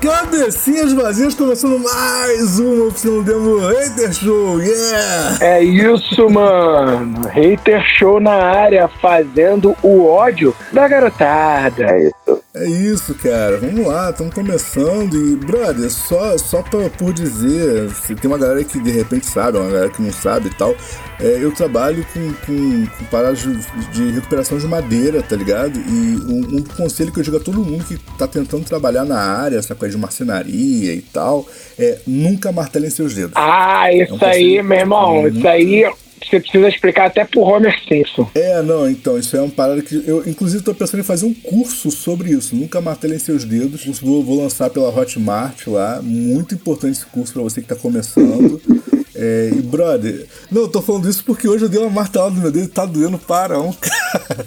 Cabecinhas vazias começando mais uma oficina do demo Hater Show, yeah! É isso, mano. Hater Show na área, fazendo o ódio da garotada. É isso. É isso, cara. Vamos lá, estamos começando. E, brother, só, só pra, por dizer, se tem uma galera que de repente sabe, uma galera que não sabe e tal. É, eu trabalho com, com, com paradas de, de recuperação de madeira, tá ligado? E um, um conselho que eu digo a todo mundo que tá tentando trabalhar na área, essa coisa de marcenaria e tal, é nunca martelem seus dedos. Ah, isso É um aí, meu irmão. muito- Isso aí você precisa explicar até pro Homer Simpson. É, não, então, isso é uma parada que eu, inclusive, tô pensando em fazer um curso sobre isso. Nunca martelem seus dedos. Vou, vou lançar pela Hotmart lá. Muito importante esse curso pra você que tá começando. É, e, brother, não, eu tô falando isso porque hoje eu dei uma martelada no meu dedo e tá doendo para um cara.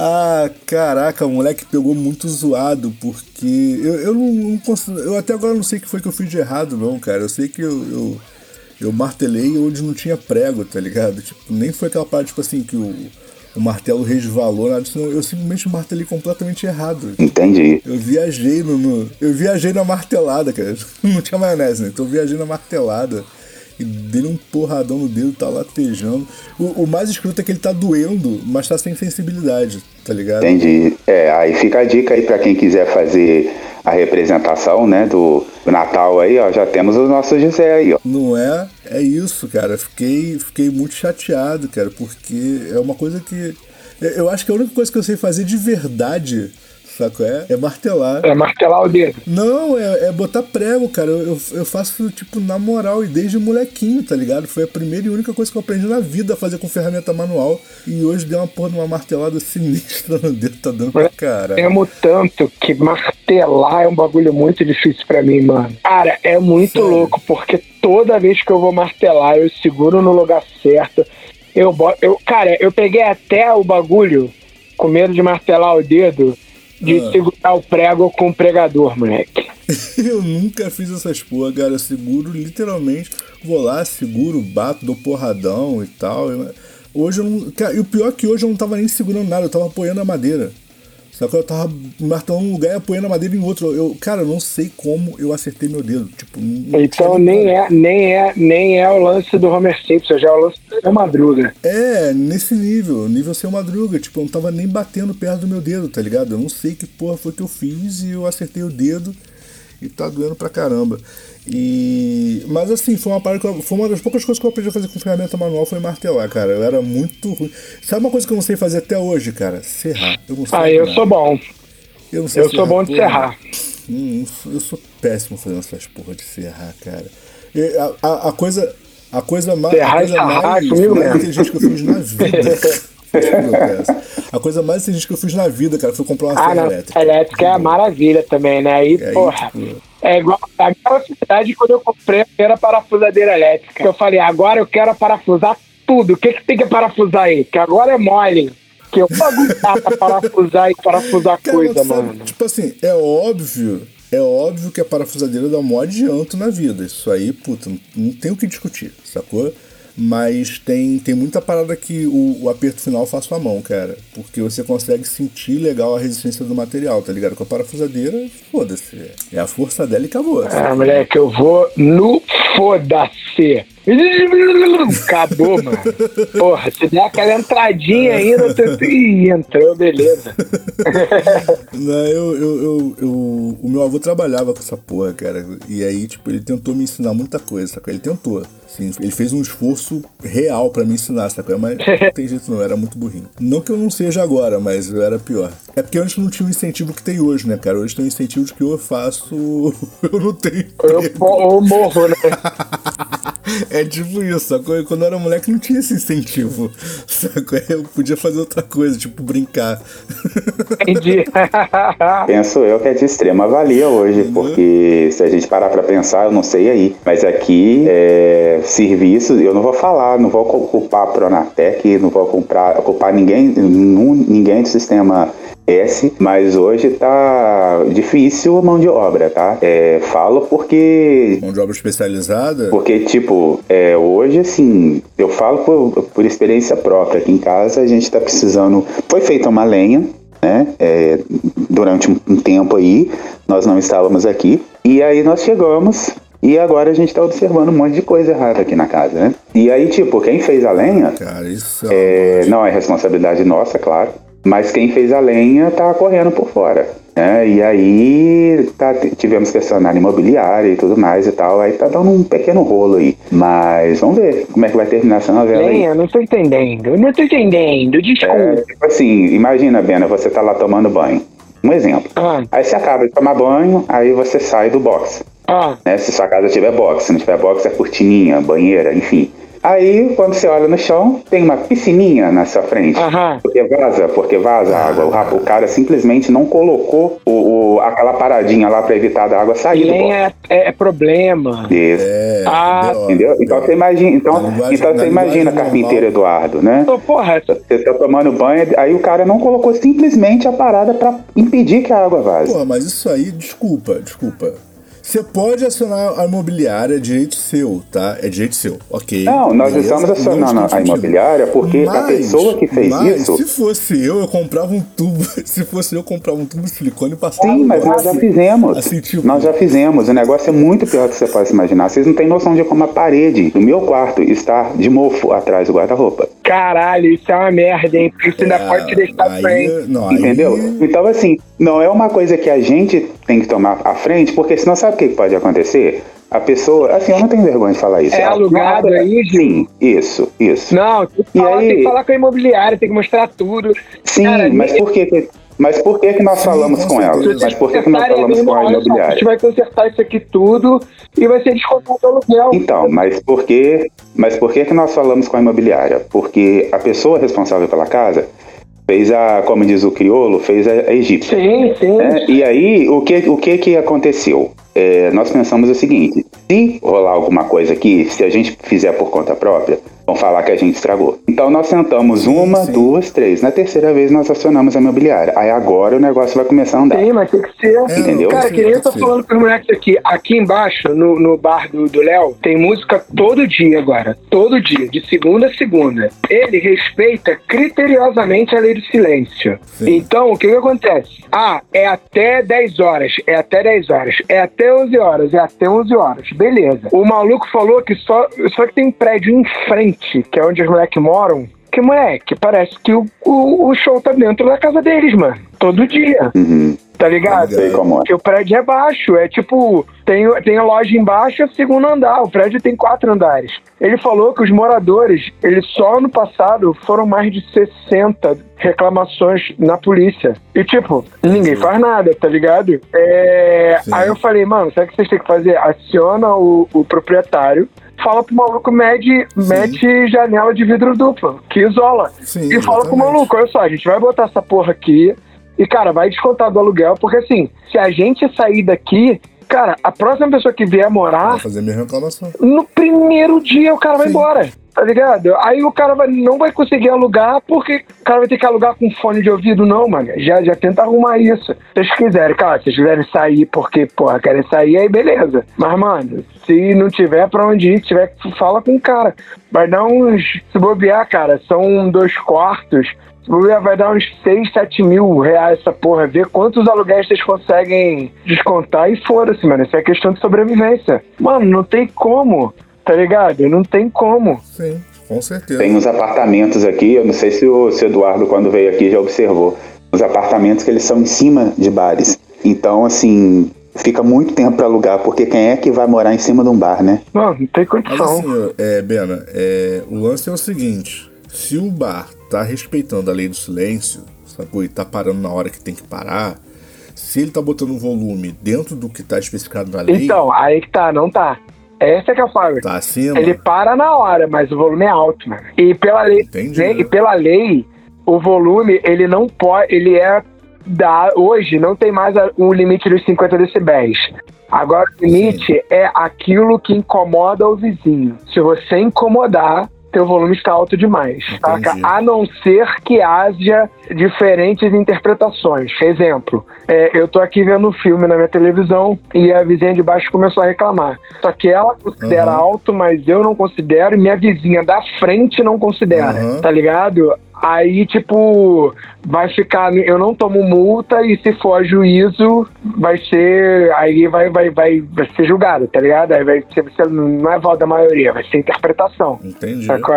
Ah, caraca, o moleque pegou muito zoado, porque eu, eu não, não consigo. Eu até agora não sei o que foi que eu fiz de errado, não, cara. Eu sei que eu, eu, eu martelei onde não tinha prego, tá ligado? Tipo, nem foi aquela parte, tipo assim, que o, o martelo resvalou, nada disso, não. Eu simplesmente martelei completamente errado. Entendi. Eu viajei no, no- Eu viajei na martelada, cara. Não tinha maionese, né? Então eu viajei na martelada. E dei um porradão no dedo, tá latejando. O, o mais escroto é que ele tá doendo, mas tá sem sensibilidade, tá ligado? Entendi. É, aí fica a dica aí pra quem quiser fazer a representação, né, do Natal aí, ó, já temos o nosso José aí, ó. Não é? É isso, cara. Fiquei, fiquei muito chateado, cara, porque é uma coisa que. eu- Eu acho que a única coisa que eu sei fazer de verdade, saco? É, é martelar. É martelar o dedo. Não, é, é botar prego, cara. Eu, eu, eu faço, tipo, na moral e desde molequinho, tá ligado? Foi a primeira e única coisa que eu aprendi na vida a fazer com ferramenta manual. E hoje deu uma porra de uma martelada sinistra no dedo, tá dando pra caralho. Temo tanto que martelar é um bagulho muito difícil pra mim, mano. Cara, é muito Sério? louco, porque toda vez que eu vou martelar, eu seguro no lugar certo. Eu, eu Cara, eu peguei até o bagulho com medo de martelar o dedo, de Ah. segurar o prego com o pregador, moleque. Eu nunca fiz essas porra, cara. Eu seguro literalmente. Vou lá, seguro, bato, dou porradão e tal. Hoje eu não. Cara, e o pior é que hoje eu não tava nem segurando nada, eu tava apoiando a madeira. Só que eu tava martelando um lugar e apoiando a madeira em outro. Eu, cara, eu não sei como eu acertei meu dedo. Tipo, Então nem é, nem é, nem é o lance do Homer Simpson, já é o lance da madruga. É, nesse nível, nível seu madruga, tipo, eu não tava nem batendo perto do meu dedo, tá ligado? Eu não sei que porra foi que eu fiz e eu acertei o dedo e tá doendo pra caramba. E. Mas assim, foi uma parada que eu- foi uma das poucas coisas que eu aprendi a fazer com ferramenta manual foi martelar, cara. Eu era muito ruim. Sabe uma coisa que eu não sei fazer até hoje, cara? Serrar. Eu não sei Ah, eu nada. sou bom. Eu, não sei Eu sou bom de porra. serrar. Hum, eu sou péssimo fazendo essas porra de serrar, cara. A, a, a coisa. A coisa mais. Serrar coisa sarrar mais, comigo inteligente que eu fiz na vida. A coisa mais inteligente que eu fiz na vida, cara, foi comprar uma Ah, serra elétrica. Elétrica é maravilha também, né? Aí, E aí, porra, tipo- é igual a minha cidade quando eu comprei a primeira parafusadeira elétrica. Eu falei, agora eu quero parafusar tudo. O que, que tem que parafusar aí? Que agora é mole. Que eu bagulho dá pra parafusar e parafusar Cara, coisa, sabe, mano. Tipo assim, é óbvio. É óbvio que a parafusadeira dá um maior adianto na vida. Isso aí, puta, não tem o que discutir, sacou? Mas tem, tem muita parada que o, o aperto final faz sua mão, cara. Porque você consegue sentir legal a resistência do material, tá ligado? Com a parafusadeira, foda-se. É a força dela e acabou. Ah, moleque, eu vou no foda-se. Acabou, mano. Porra, se der aquela entradinha ainda, eu tô... Ih, entrou, beleza. Não, eu, eu, eu, eu- o meu avô trabalhava com essa porra, cara. E aí, tipo, ele tentou me ensinar muita coisa, sacou? Ele tentou. Assim, ele fez um esforço real pra me ensinar, sacou? Mas não tem jeito não, eu era muito burrinho. Não que eu não seja agora, mas eu era pior. É porque antes não tinha o incentivo que tem hoje, né, cara? Hoje tem um incentivo de que eu faço, eu não tenho. Eu, eu morro, né? É tipo isso, sacou? Quando eu era moleque não tinha esse incentivo, sacou? Eu podia fazer outra coisa, tipo brincar. Entendi. Penso eu que é de extrema valia hoje, porque se a gente parar pra pensar, eu não sei aí, mas aqui é, serviços, eu não vou falar, não vou culpar a Pronatec, não vou culpar, culpar ninguém, ninguém do sistema S, mas hoje tá difícil a mão de obra, tá? É, falo porque. Mão de obra especializada? Porque, tipo, é, hoje, assim, eu falo por, por experiência própria. Aqui em casa a gente tá precisando. Foi feita uma lenha, né? É, durante um, um tempo aí, nós não estávamos aqui. E aí nós chegamos e agora a gente tá observando um monte de coisa errada aqui na casa, né? E aí, tipo, quem fez a lenha. Cara, isso é, não é responsabilidade nossa, claro. Mas quem fez a lenha tá correndo por fora. Né? E aí tá, tivemos que acionar imobiliária e tudo mais e tal. Aí tá dando um pequeno rolo aí. Mas vamos ver como é que vai terminar essa novela. Lenha, aí. não tô entendendo. Não tô entendendo. Desculpa. É, tipo assim, imagina, Bena, você tá lá tomando banho. Um exemplo. Ah. Aí você acaba de tomar banho, aí você sai do box. Ah, Né? Se sua casa tiver box, se não tiver box, é cortininha, banheira, enfim. Aí, quando você olha no chão, tem uma piscininha na sua frente. Aham. Porque vaza, porque vaza a água. O, o cara simplesmente não colocou o, o- aquela paradinha lá pra evitar da água sair box. lenha é, é problema. Isso. É, Ah, B.O., Entendeu? Então você imagina, então, linguagem- então você imagina, carpinteiro normal. Eduardo, né? Então, porra, Você tá tomando banho, aí o cara não colocou simplesmente a parada pra impedir que a água vaze. Porra, mas isso aí, desculpa, desculpa. Você pode acionar a imobiliária, é direito seu, tá? É direito seu, ok. Não, nós beleza? estamos acionando a imobiliária porque a pessoa que fez mas, isso- se fosse eu, eu comprava um tubo. Se fosse eu, eu comprava um tubo de silicone e passava. Sim, mas nós já fizemos. Assim, tipo, Nós já fizemos. O negócio é muito pior do que você pode se imaginar. Vocês não têm noção de como a parede do meu quarto está de mofo atrás do guarda-roupa. caralho, isso é uma merda, hein? Porque isso ainda é, pode te deixar aí, frente. não, aí- Entendeu? Então, assim, não é uma coisa que a gente tem que tomar à frente, porque senão sabe o que pode acontecer? A pessoa, assim, eu não tenho vergonha de falar isso. É alugado aí? Sim, isso, isso. Não, tem que, E falar, aí? tem que falar com a imobiliária, tem que mostrar tudo. Sim, Cara, mas por que, que- mas por que, que nós falamos com com ela? Mas por que, que nós falamos com a só, A gente imobiliária? vai consertar isso aqui tudo e vai ser descontado o aluguel. Então, mas por que, mas por que que nós falamos com a imobiliária? Porque a pessoa responsável pela casa fez a, como diz o crioulo, fez a, a egípcia. Sim, sim. né? E aí, o que, o que que aconteceu? É, nós pensamos o seguinte, se rolar alguma coisa aqui, se a gente fizer por conta própria, vão falar que a gente estragou. Então nós tentamos Sim, uma, sim. duas, três. Na terceira vez nós acionamos a imobiliária. Aí agora o negócio vai começar a andar. Sim, mas tem que ser. É, Entendeu? Cara, que nem eu tô falando pros moleques aqui. Aqui embaixo, no, no bar do do Léo, tem música todo dia agora. Todo dia, de segunda a segunda. Ele respeita criteriosamente a lei do silêncio. Sim. Então, o que que acontece? Ah, é até 10 horas, é até 10 horas, é até 11 horas, é até 11 horas. Beleza. O maluco falou que só, só que tem um prédio em frente, que é onde os moleques moram, que, moleque, parece que o, o, o show tá dentro da casa deles, mano. Todo dia. Uhum. Tá ligado? Sei como é. Porque o prédio é baixo, é tipo, tem, tem a loja embaixo e o segundo andar. O prédio tem quatro andares. Ele falou que os moradores, ele só no passado foram mais de 60 reclamações na polícia. E tipo, ninguém faz nada, tá ligado? É, Sim. aí eu falei, mano, sabe o que vocês têm que fazer? Aciona o, o proprietário. Fala pro maluco, mede, mete janela de vidro duplo, que isola. Sim, e fala pro maluco, olha só, a gente vai botar essa porra aqui, e, cara, vai descontar do aluguel, porque assim, se a gente sair daqui, cara, a próxima pessoa que vier morar, Vai fazer a mesma reclamação. no primeiro dia o cara vai Sim. embora. Tá ligado? Aí o cara vai, não vai conseguir alugar porque o cara vai ter que alugar com fone de ouvido, não, mano. Já, já tenta arrumar isso. Se vocês quiserem, cara, se vocês quiserem sair porque, porra, querem sair, aí beleza. Mas, mano, se não tiver pra onde ir, tiver, fala com o cara. Vai dar uns. Se bobear, cara, são dois quartos. Se bobear, vai dar uns 6, 7 mil reais essa porra. Ver quantos aluguéis vocês conseguem descontar e foda-se, mano. Isso é questão de sobrevivência. Mano, não tem como. Tá ligado? Não tem como. Sim, com certeza. Tem uns apartamentos aqui, eu não sei se o, se o Eduardo, quando veio aqui, já observou. Os apartamentos que eles são em cima de bares. Então, assim, fica muito tempo para alugar, porque quem é que vai morar em cima de um bar, né? Não, não tem Mas condição. assim, é, Bena, é, o lance é o seguinte: se o bar tá respeitando a lei do silêncio, sacou? E tá parando na hora que tem que parar, se ele tá botando o volume dentro do que tá especificado na lei, Então, aí que tá, não tá. Essa é que é a fala. tá acima. Ele para na hora, mas o volume é alto, mano. E pela lei, Entendi. né, e pela lei, o volume, ele não pode, ele é da hoje não tem mais o limite dos 50 decibéis. Agora o limite é aquilo que incomoda o vizinho. Se você incomodar, teu volume está alto demais, saca? A não ser que haja diferentes interpretações. Exemplo, é, eu tô aqui vendo um filme na minha televisão e a vizinha de baixo começou a reclamar. Só que ela considera uhum. alto, mas eu não considero e minha vizinha da frente não considera, uhum. tá ligado? Aí, tipo, vai ficar. Eu não tomo multa e se for juízo, vai ser. Aí vai, vai, vai, vai ser julgado, tá ligado? Aí vai ser. Não é voto da maioria, vai ser interpretação. Entendi. Sacou?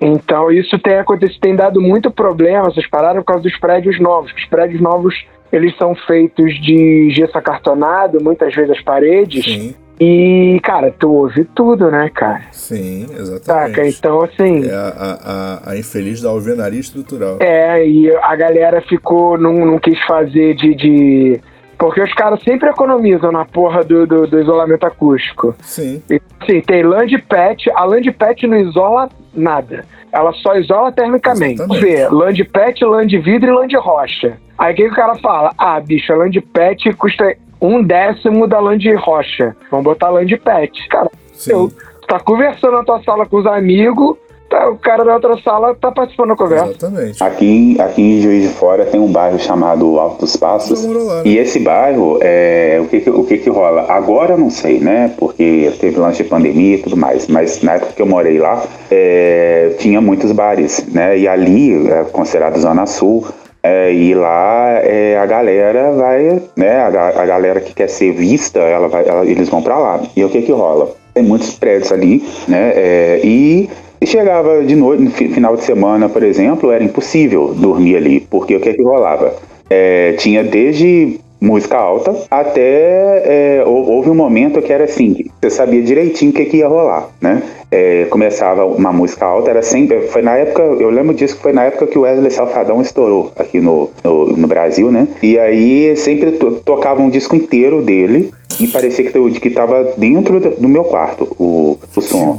Então, isso tem acontecido, tem dado muito problema, essas paradas, por causa dos prédios novos. Os prédios novos, eles são feitos de gesso acartonado, muitas vezes as paredes. Sim. E, cara, tu ouve tudo, né, cara? Sim, exatamente. Saca? Então, assim. É a, a, a infeliz da alvenaria estrutural. É, e a galera ficou, não, não quis fazer de, de. Porque os caras sempre economizam na porra do, do, do isolamento acústico. Sim. E, assim, tem land pet, a land pet não isola nada. Ela só isola termicamente. Exatamente. Vê, land pet, land vidro e land rocha. Aí o que, que o cara fala? Ah, bicho, a land pet custa um décimo da land rocha. Vamos botar land pet. Cara, Sim. eu tá conversando na tua sala com os amigos, tá, o cara da outra sala tá participando da conversa. Exatamente. Aqui, aqui em Juiz de Fora tem um bairro chamado Altos Passos. E esse bairro, é, o, que, o que que rola? Agora eu não sei, né? Porque teve lance de pandemia e tudo mais. Mas na época que eu morei lá, é, tinha muitos bares, né? E ali, é considerado Zona Sul, é, e lá é, a galera vai, né? A, a, galera que quer ser vista, ela vai, ela, eles vão para lá. E o que que rola? Tem muitos prédios ali, né? É, e chegava de noite, no final de semana, por exemplo, era impossível dormir ali, porque o que que rolava? É, tinha desde música alta, até é, houve um momento que era assim, você sabia direitinho o que, que ia rolar, né? É, começava uma música alta, era sempre, foi na época, eu lembro disso foi na época que o Wesley Safadão estourou aqui no, no, no Brasil, né? E aí sempre to, tocava um disco inteiro dele, e parecia que, que tava dentro do meu quarto o, o som.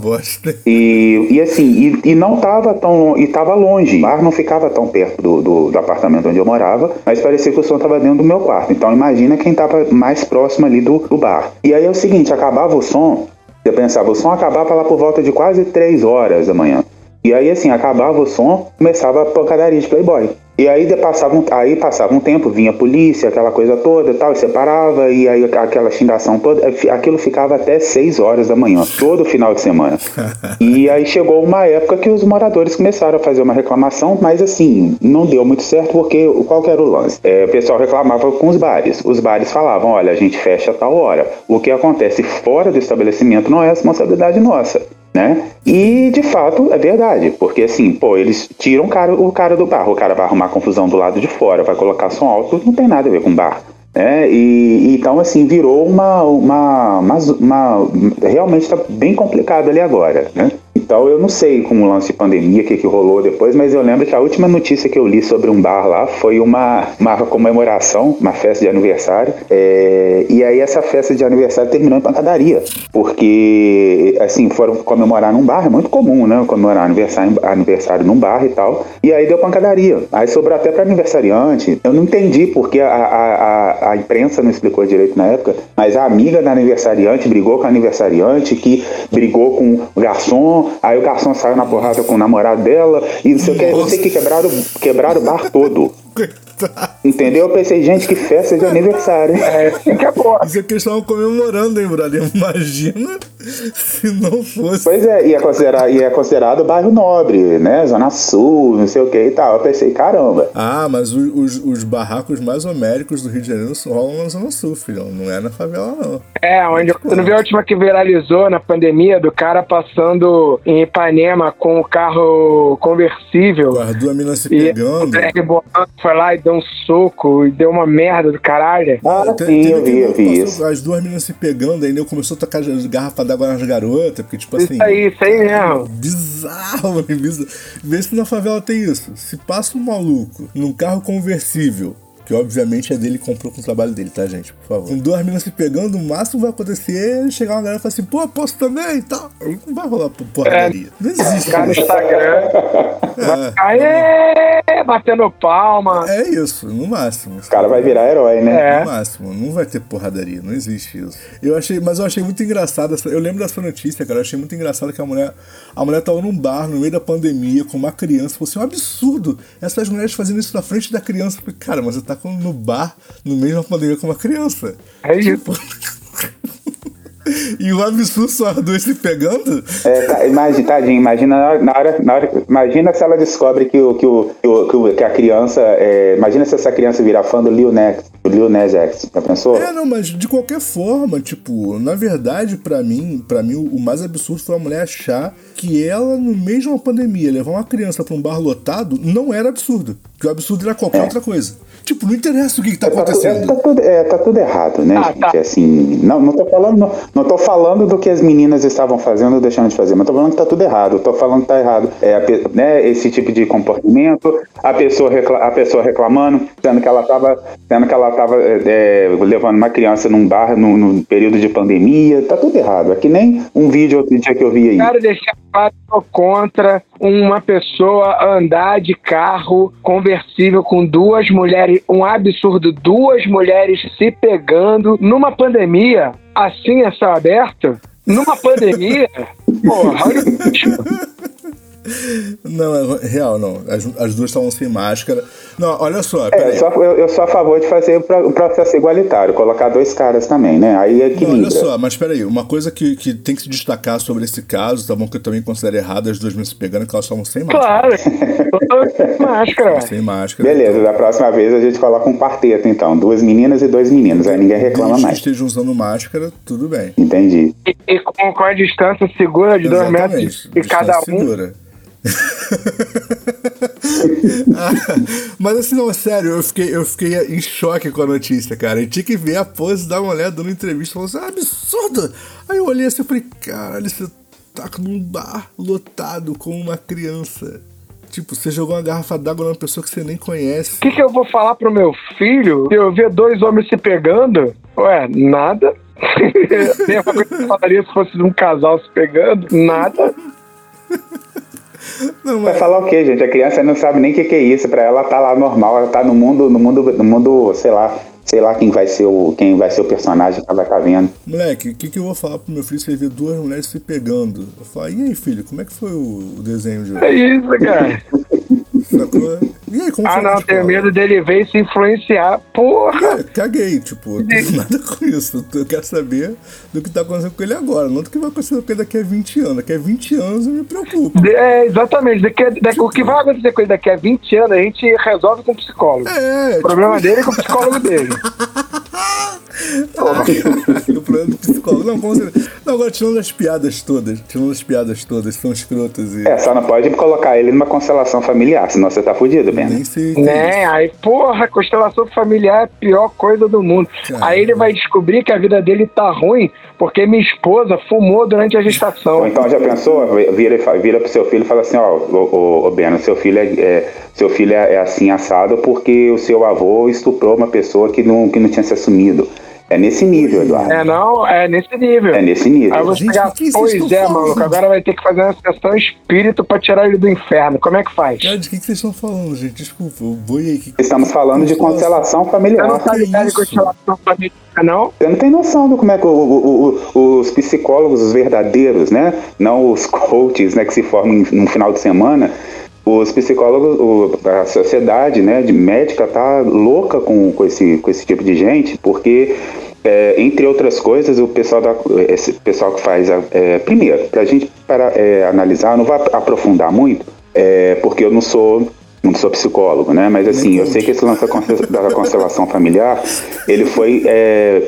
E, e assim, e, e, não tava tão. E tava longe. O bar não ficava tão perto do, do, do, apartamento onde eu morava, mas parecia que o som tava dentro do meu quarto. Então imagina quem tava mais próximo ali do, do bar. E aí é o seguinte, acabava o som, eu pensava, o som acabava lá por volta de quase 3 horas da manhã. E aí, assim, acabava o som, começava a pancadaria de Playboy. E aí passava, um, aí passava um tempo, vinha a polícia, aquela coisa toda tal, e separava, e aí aquela xingação toda, aquilo ficava até 6 horas da manhã, todo final de semana. e aí chegou uma época que os moradores começaram a fazer uma reclamação, mas assim, não deu muito certo, porque qual que era o lance? É, o pessoal reclamava com os bares. Os bares falavam, olha, a gente fecha a tal hora. O que acontece fora do estabelecimento não é responsabilidade nossa né? E de fato é verdade, porque assim, pô, eles tiram o cara, o cara do bar, o cara vai arrumar confusão do lado de fora, vai colocar som alto, não tem nada a ver com bar. Né? E, então, assim, virou uma. uma, uma, uma realmente está bem complicado ali agora. Né? Então eu não sei com o lance de pandemia, o que, que rolou depois, mas eu lembro que a última notícia que eu li sobre um bar lá foi uma, uma comemoração, uma festa de aniversário. É, e aí essa festa de aniversário terminou em pancadaria. Porque, assim, foram comemorar num bar, é muito comum, né? Comemorar aniversário, aniversário num bar e tal. E aí deu pancadaria. Aí sobrou até para aniversariante. Eu não entendi porque a, a, a, a imprensa não explicou direito na época, mas a amiga da aniversariante brigou com a aniversariante, que brigou com o garçom Aí o garçom saiu na porrada com o namorado dela e não sei o que. Eu sei que quebraram, quebraram o bar todo. Entendeu? Eu pensei, gente, que festa de aniversário. É, que é boa. Isso é que eles estavam comemorando, hein, brother? Imagina se não fosse. Pois é, e é considerado, e é considerado bairro nobre, né? Zona Sul, não sei o que e tal. Eu pensei, caramba. Ah, mas os, os barracos mais homéricos do Rio de Janeiro rolam na Zona Sul, filhão. Não é na favela, não. É, onde. Você não viu a última que viralizou na pandemia do cara passando em Ipanema com o carro conversível. Com as duas minas se pegando. E foi lá e deu um soco e deu uma merda do caralho. Ah, sim, eu vi, eu vi isso. As duas meninas se pegando, aí eu começou a tocar garrafa d'água nas garotas, porque tipo assim. Isso aí, isso aí mesmo. Bizarro, mano, bizarro. Vê se na favela tem isso. Se passa um maluco num carro conversível Que obviamente é dele que comprou com o trabalho dele, tá, gente? Por favor. Com duas meninas se pegando, o máximo vai acontecer é chegar uma galera e falar assim, pô, posso também e tal. Aí Não vai rolar porradaria. Não existe. Cara no. Instagram. Aê, batendo palma. É isso, no máximo. O cara vai virar herói, né? É. No máximo, não vai ter porradaria, não existe isso. Eu achei, mas eu achei muito engraçado, essa- eu lembro dessa notícia, cara, eu achei muito engraçado que a mulher, a mulher tava num bar no meio da pandemia com uma criança, falou assim, um absurdo, essas mulheres fazendo isso na frente da criança. Cara, mas você tá com- no bar no da pandemia com uma criança. É isso. E o as duas se pegando? É, tá, imagina, tadinho, imagina na hora, na hora, na hora- imagina se ela descobre que, o, que, o, que, o, que, a criança, é, imagina se essa criança virar fã do Lil Nas, do Lil Nas X, já pensou? É, não, mas de qualquer forma, tipo, na verdade, pra mim, para mim o mais absurdo foi a mulher achar que ela, no meio de uma pandemia, levar uma criança pra um bar lotado não era absurdo. Que o absurdo era qualquer outra coisa. Tipo, não interessa o que, que tá Tá, é, acontecendo. tá tudo, é, tá tudo errado, né, Ah, gente? tá. Assim, não, não tô falando, não, não tô falando do que as meninas estavam fazendo ou deixando de fazer, mas tô falando que tá tudo errado. Tô falando que tá errado. É, a né, esse tipo de comportamento, a pessoa, recla- a pessoa reclamando, sendo que ela tava, sendo que ela tava é, é, levando uma criança num bar no período de pandemia, tá tudo errado. É que nem um vídeo outro dia que eu vi aí. Quero deixar claro contra uma pessoa andar de carro conversível com duas mulheres, um absurdo, duas mulheres se pegando numa pandemia, assim a céu aberto, numa pandemia, porra, olha o bicho. Não, é real, não. As, as duas estavam sem máscara. Não, olha só, É, peraí. eu, só, eu, eu sou a favor de fazer o pro- o processo igualitário, colocar dois caras também, né? Aí Não, equilibra. olha só, mas peraí, uma coisa que, que tem que se destacar sobre esse caso, tá bom? Que eu também considero errado as duas meninas se pegando, que elas estavam sem máscara. Claro, toda máscara. Sem máscara. Beleza, da próxima vez a gente coloca um quarteto, então. Duas meninas e dois meninos. Aí ninguém reclama Desde que mais. estejam usando máscara, tudo bem. Entendi. E, e com, com a distância segura de dois Exatamente. metros de cada um. segura. Mas assim, não, sério, eu fiquei, eu fiquei em choque com a notícia, cara. Eu tinha que ver a pose da mulher dando entrevista falando assim, ah, absurdo! Aí eu olhei assim e falei, caralho, você tá num bar lotado com uma criança. Tipo, você jogou uma garrafa d'água numa pessoa que você nem conhece. O que, que eu vou falar pro meu filho eu ver dois homens se pegando? Ué, nada. Mesma coisa que eu falaria se fosse um casal se pegando. Nada. Não, Vai mas, falar o quê, gente? A criança não sabe nem o que, que é isso. Pra ela tá lá normal, ela tá no mundo, no mundo, no mundo, sei lá, sei lá quem vai ser o, quem vai ser o personagem que ela vai estar vendo. moleque, o que, que eu vou falar pro meu filho se ele ver duas mulheres se pegando? Eu falo, e aí, filho, como é que foi o, o desenho de É isso, cara. Sacou? E aí, como Ah, não, tenho medo dele ver e se influenciar. Porra! É, caguei, tipo, não tenho nada com isso. Eu quero saber do que tá acontecendo com ele agora, não do que vai acontecer com ele daqui a 20 anos. Daqui a 20 anos eu me preocupo. É, exatamente. Daqui, daqui- o que vai acontecer com ele daqui a 20 anos, a gente resolve com o psicólogo. É, O problema dele é com o psicólogo dele. o problema do psicólogo. Não, com certeza. Não, agora tirando as piadas todas, tirando as piadas todas, são escrotas e. É, só não pode colocar ele numa constelação familiar, senão você tá fudido, Ben. Nem sei. o é Né? Aí, porra, constelação familiar é a pior coisa do mundo. Cara. Aí ele vai descobrir que a vida dele tá ruim porque minha esposa fumou durante a Ou gestação. então já pensou, vira, vira pro seu filho e fala assim, ó, ô, ô, Beno, seu filho é, é- seu filho é, é assim assado porque o seu avô estuprou uma pessoa que não, que não tinha se assumido. É nesse nível, Eduardo. É, não, é nesse nível. É nesse nível. Aí você pegar, pois é, falando? maluco, agora vai ter que fazer uma sessão espírito pra tirar ele do inferno. Como é que faz? Cara, de que, que vocês estão falando, gente? Desculpa, eu vou aí. Que... Estamos falando de constelação Você familiar. não tá ligado em isso? constelação familiar, não? Você não tem noção do como é que o- o- o- os psicólogos, os verdadeiros, né? Não os coaches, né? Que se formam no final de semana. Os psicólogos, o- a sociedade, né? De médica tá louca com, com, esse, com esse tipo de gente, porque é, entre outras coisas, o pessoal, da, esse pessoal que faz. a- é, primeiro, para a gente para, é, analisar, não vou aprofundar muito, é, porque eu não sou não sou psicólogo, né? Mas assim, eu sei que esse lance da constel- da constelação familiar, ele foi é,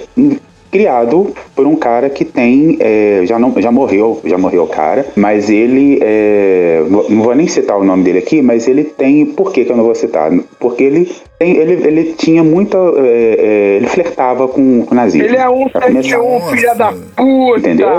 criado por um cara que tem é, já não já morreu já morreu o cara mas ele é, não vou nem citar o nome dele aqui mas ele tem por que, que eu não vou citar porque ele tem, ele, ele tinha muita é, é, ele flertava com, com o nazismo Ele é um começar. 71, filha da puta! Entendeu?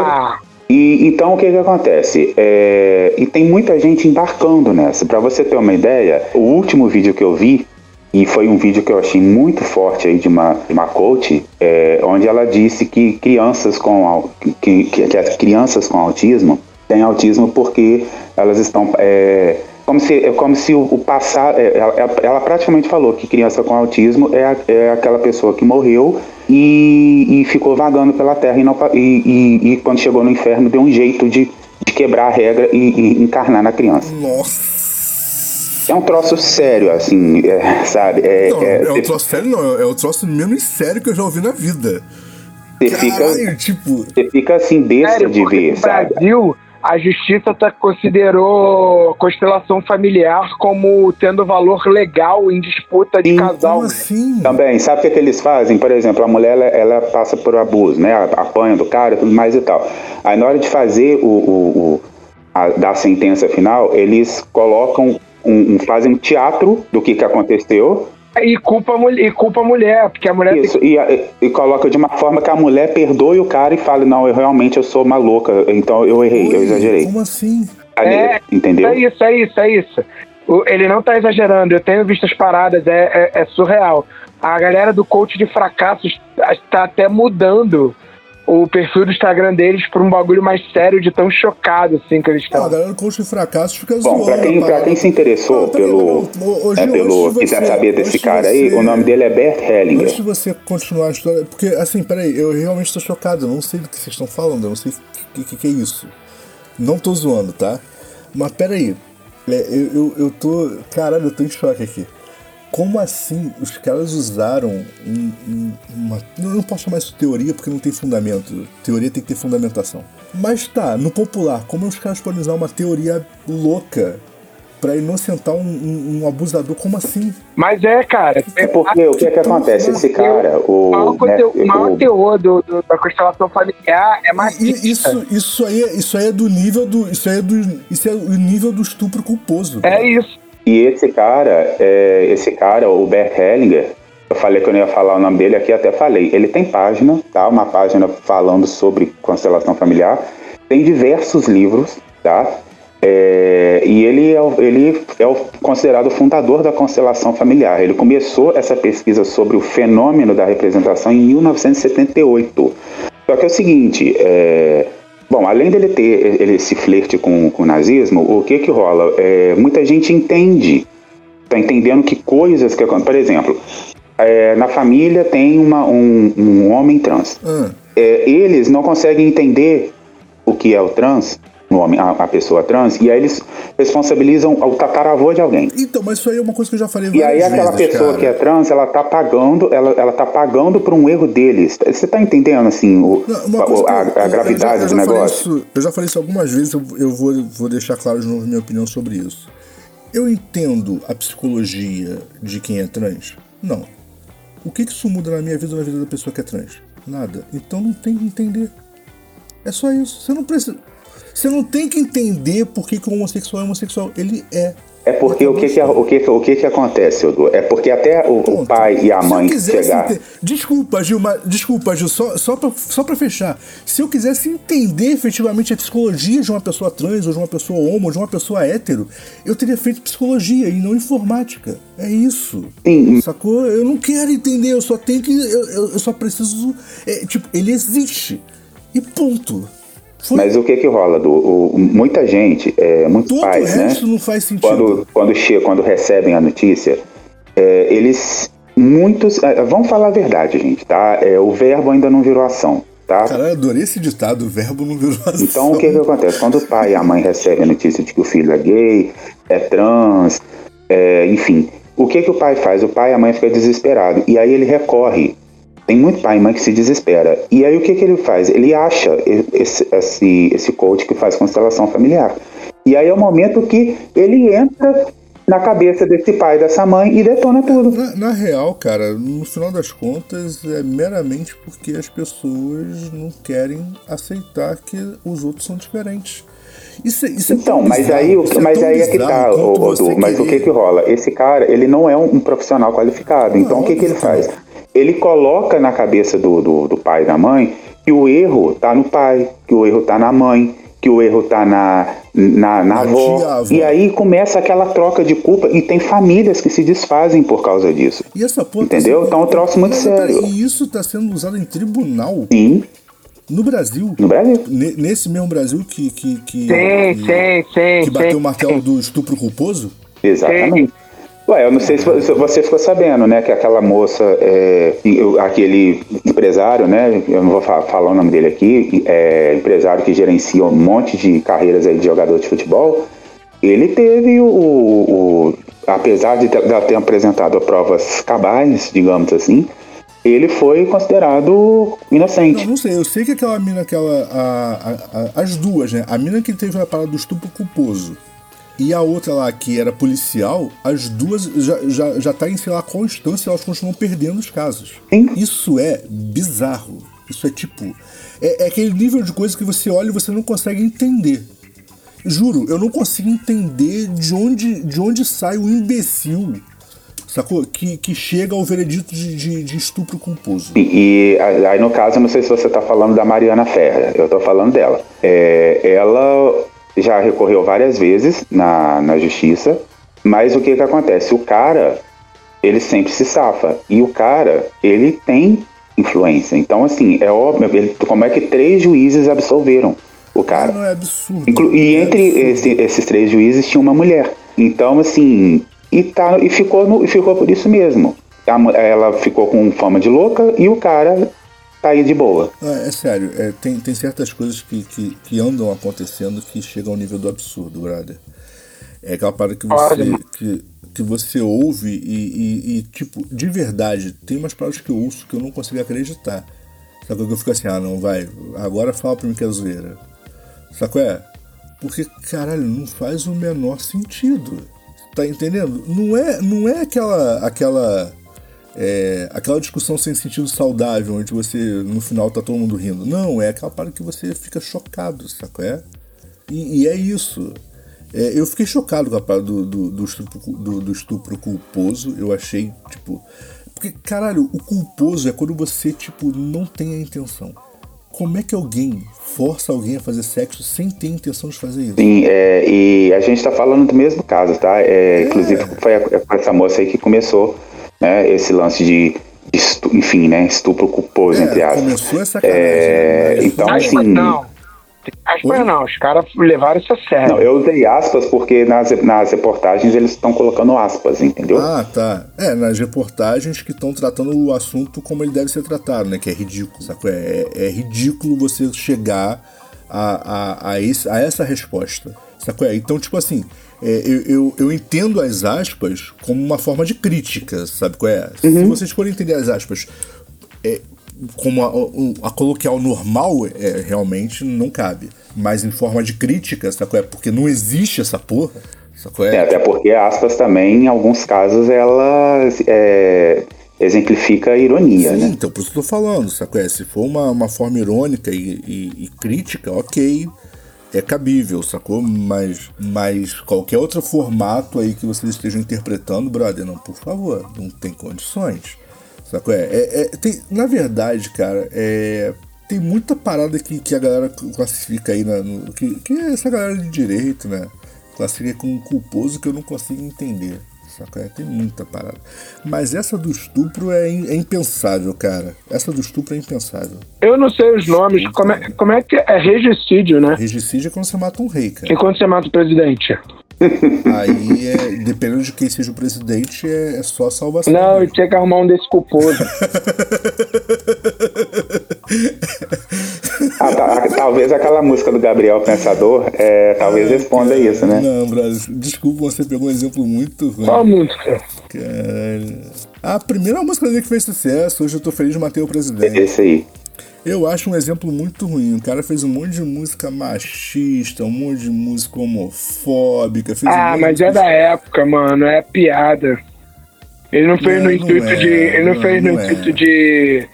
E então o que que acontece? É, e tem muita gente embarcando nessa. Pra você ter uma ideia, o último vídeo que eu vi e foi um vídeo que eu achei muito forte aí de uma, de uma coach, é, onde ela disse que crianças com que, que, que, as crianças com autismo têm autismo porque elas estão é, como se, é como se o, o passado. É, ela, ela, praticamente falou que criança com autismo é, é aquela pessoa que morreu e, e ficou vagando pela terra e, não, e, e, e, quando chegou no inferno deu um jeito de, de quebrar a regra e, encarnar na criança. Nossa. É um troço sério, assim, é, sabe? É, não, é, é um troço sério, não. É o troço menos sério que eu já ouvi na vida. Você fica, tipo... Você fica assim, besta de ver, no sabe? Brasil, a justiça tá, considerou constelação familiar como tendo valor legal em disputa de Sim, casal. Como assim? Também, sabe o que, que, eles fazem? Por exemplo, a mulher ela, ela, passa por abuso, né? Apanha do cara e tudo mais e tal. Aí na hora de fazer o, o, o a, da sentença final, eles colocam um, um, fazem um teatro do que, que aconteceu e culpa, e culpa a mulher, porque a mulher. Isso, tem... e, e, coloca de uma forma que a mulher perdoe o cara e fale: Não, eu realmente eu sou maluca, então eu errei, Oi, eu exagerei. Como assim? É, entendeu? É isso, é isso, é isso. Ele não tá exagerando, eu tenho visto as paradas, é, é, é surreal. A galera do coach de fracassos está até mudando o perfil do Instagram deles por um bagulho mais sério, de tão chocado assim que eles estão. Ah, a galera de fracasso fica Bom, pra quem, pra quem se interessou não, pelo. Não, hoje, é, pelo quiser saber desse cara você, aí, o nome dele é Bert Hellinger. Antes de você continuar a história. Porque, assim, peraí, eu realmente estou chocado, eu não sei do que vocês estão falando, eu não sei o que, que, que, é isso. Não tô zoando, tá? Mas peraí. É, eu, eu, eu tô. Caralho, eu tô em choque aqui. Como assim os caras usaram um, um, uma. Eu não posso chamar isso de teoria porque não tem fundamento. Teoria tem que ter fundamentação. Mas tá, no popular, como os caras podem usar uma teoria louca para inocentar um, um, um, abusador, como assim? Mas é, cara. É porque o que, é que acontece? Esse cara, o. O maior, né, teor do, do, da constelação familiar é mais. Isso, isso, aí, é, isso aí é do nível do. Isso aí é do. Isso é o nível do estupro culposo. É cara. isso. E esse cara, é, esse cara, o Bert Hellinger, eu falei que eu não ia falar o nome dele aqui, até falei. Ele tem página, tá? Uma página falando sobre constelação familiar. Tem diversos livros, tá? É, e ele é, ele é considerado o fundador da constelação familiar. Ele começou essa pesquisa sobre o fenômeno da representação em 1978. Só que é o seguinte, é, Bom, além dele ter esse flerte com, com o nazismo, o que que rola? É, muita gente entende, tá entendendo que coisas que acontecem. Por exemplo, é, na família tem uma, um, um homem trans. Hum. É, eles não conseguem entender o que é o trans, no homem, a, a, pessoa trans, e aí eles responsabilizam o tataravô de alguém. Então, mas isso aí é uma coisa que eu já falei E aí aquela vezes, pessoa cara. que é trans, ela tá pagando, ela, ela tá pagando por um erro deles. Você tá entendendo, assim, o, Não, a, a, a, gravidade eu já, eu do negócio? Isso, eu já falei isso algumas vezes, eu, eu vou, vou deixar claro de novo minha opinião sobre isso. Eu entendo a psicologia de quem é trans? Não. O que, que isso muda na minha vida ou na vida da pessoa que é trans? Nada. Então não tem que entender. É só isso. Você não precisa. Você não tem que entender por que, que o homossexual é homossexual. Ele é. É porque o que que, o que, o que que acontece, Edu? É porque até o, pai e a mãe chegar... Enter... Desculpa, Gil, mas, desculpa, Gil, só, só, pra, só pra fechar. Se eu quisesse entender efetivamente a psicologia de uma pessoa trans, ou de uma pessoa homo, ou de uma pessoa hétero, eu teria feito psicologia e não informática. É isso. Sim. Sacou? Eu não quero entender, eu só tenho que... Eu, eu só preciso... É, tipo, ele existe. E ponto. Foi. Mas o que que rola, do o, muita gente, é, muitos Todo pais, né? não faz sentido. Quando quando chega, quando recebem a notícia, é, eles muitos, é, vamos falar a verdade, gente, tá? É, o verbo ainda não virou ação. Tá? Cara, eu adorei esse ditado, o verbo não virou ação. Então o que que acontece? Quando o pai e a mãe recebem a notícia de que o filho é gay, é trans, é, enfim, o que que o pai faz? O pai e a mãe ficam desesperados. E aí ele recorre tem muito pai e mãe que se desespera. E aí o que, que ele faz? Ele acha esse, esse, esse coach que faz constelação familiar. E aí é o momento que ele entra na cabeça desse pai dessa mãe e detona tudo. Na, na, real, cara, no final das contas, é meramente porque as pessoas não querem aceitar que os outros são diferentes. Isso, isso é então, mas bizarro, aí, é mas aí é que tá, o, o, mas o que que rola? Esse cara, ele não é um, um profissional qualificado. Então, o que que ele faz? Ele coloca na cabeça do, do, do pai e da mãe que o erro está no pai, que o erro está na mãe, que o erro tá na, na, na avó. tia, avó. E aí começa aquela troca de culpa e tem famílias que se desfazem por causa disso. E essa porra tá Entendeu? sendo- Então é um troço muito sério. E isso tá sendo usado em tribunal Sim, no Brasil. no Brasil. Ne- Nesse mesmo Brasil que. que, que Sim, que, sim, sim. que bateu sim. o martelo do estupro culposo? Exatamente. Ué, eu não sei se vo- se você ficou sabendo, né, que aquela moça, é, eu- aquele empresário, né, eu não vou fa- falar o nome dele aqui, é, empresário que gerencia um monte de carreiras aí de jogador de futebol, ele teve o, o- o- apesar de ter apresentado provas cabais, digamos assim, ele foi considerado inocente. Não, não sei. Eu sei que aquela mina, aquela. a- a- a- as duas, né? A mina que teve a parada do estupro culposo e a outra lá que era policial, as duas já, já, já tá em sei lá qual instância elas continuam perdendo os casos. Sim. Isso é bizarro. Isso é tipo. É, é aquele nível de coisa que você olha e você não consegue entender. Juro, eu não consigo entender de onde, de onde sai o imbecil, sacou? Que, que chega ao veredito de, de, de estupro culposo. E, e aí, no caso, eu não sei se você está falando da Mariana Ferrer, eu estou falando dela. É, ela já recorreu várias vezes na, na justiça, mas o que que acontece? O cara, ele sempre se safa. E o cara, ele tem influência. Então, assim, é óbvio, ele- como é que três juízes absolveram o cara? Não é absurdo. Inclu- e É entre absurdo. esse- esses três juízes tinha uma mulher. Então, assim, e, tá, e, ficou, no- e ficou por isso mesmo. A ela ficou com fama de louca e o cara tá aí de boa. É, é sério, é, tem, tem certas coisas que, que, que andam acontecendo que chegam ao nível do absurdo, brother. É aquela parada que você, Olha. que, que você ouve e, e- e, tipo, de verdade, tem umas palavras que eu ouço que eu não consigo acreditar. Sabe que eu fico assim, ah, não, vai, agora fala pra mim que é zoeira. Sabe é? Porque, caralho, não faz o menor sentido. Tá entendendo? Não é, não é aquela, aquela é, aquela discussão sem sentido saudável, onde você no final tá todo mundo rindo. Não, é aquela parte que você fica chocado, saco é? E, e é isso. É, eu fiquei chocado com a parte do, do, do, estupro, do, do estupro culposo. Eu achei, tipo. Porque, caralho, o culposo é quando você, tipo, não tem a intenção. Como é que alguém força alguém a fazer sexo sem ter intenção de fazer isso? Sim, é, e a gente tá falando do mesmo caso, tá? É, Inclusive foi a- com essa moça aí que começou né, esse lance de, de estu- enfim, né? Estupro culposo, entre É, aspas. começou essa sacanagem. É, né? Então, Aspas assim, não. Aspas Oi? não, os caras levaram isso a sério. Não, eu usei aspas porque nas, nas reportagens eles estão colocando aspas, entendeu? Ah, tá. É, nas reportagens que estão tratando o assunto como ele deve ser tratado, né? Que é ridículo, saco? É, é ridículo você chegar a, a, a, esse, a essa resposta, saco? É, então, tipo assim, é, eu, eu, eu entendo as aspas como uma forma de crítica, sabe qual é? Se vocês forem entender as aspas é, como a, o- a coloquial normal, é, realmente não cabe. Mas em forma de crítica, saco? É porque não existe essa porra, saco? É, até porque aspas também, em alguns casos, ela é, exemplifica a ironia, Sim, né? então por isso que eu tô falando, saco? É, se for uma, uma forma irônica e, e- e crítica, ok, é cabível, sacou? Mas, mas qualquer outro formato aí que vocês estejam interpretando, brother, não, por favor, não tem condições, sacou? É, é, é- tem, na verdade, cara, é, tem muita parada que, que a galera classifica aí, na, no, que, que é essa galera de direito, né? Classifica como culposo que eu não consigo entender. Saca? É, tem muita parada. Mas essa do estupro é, im- é impensável, cara. Essa do estupro é impensável. Eu não sei os nomes. Como é, como é que é? É regicídio, né? Regicídio é quando você mata um rei, cara. E quando você mata o presidente? Aí, é, dependendo de quem seja o presidente, é, é só salvação. Não, mesmo. tinha que arrumar um desse culposo. Ah, tá, talvez aquela música do Gabriel Pensador, é, talvez responda isso, né? Não, brother, desculpa, você pegou um exemplo muito ruim. Qual música? Caralho. A primeira música dele que fez sucesso, hoje eu tô feliz de matei o presidente. Esse aí. Eu acho um exemplo muito ruim. O cara fez um monte de música machista, um monte de música homofóbica. Fez um Ah, monte mas de é da época, mano. É piada. Ele não fez Não, no não intuito é, de. Ele não, não, fez no não é. intuito de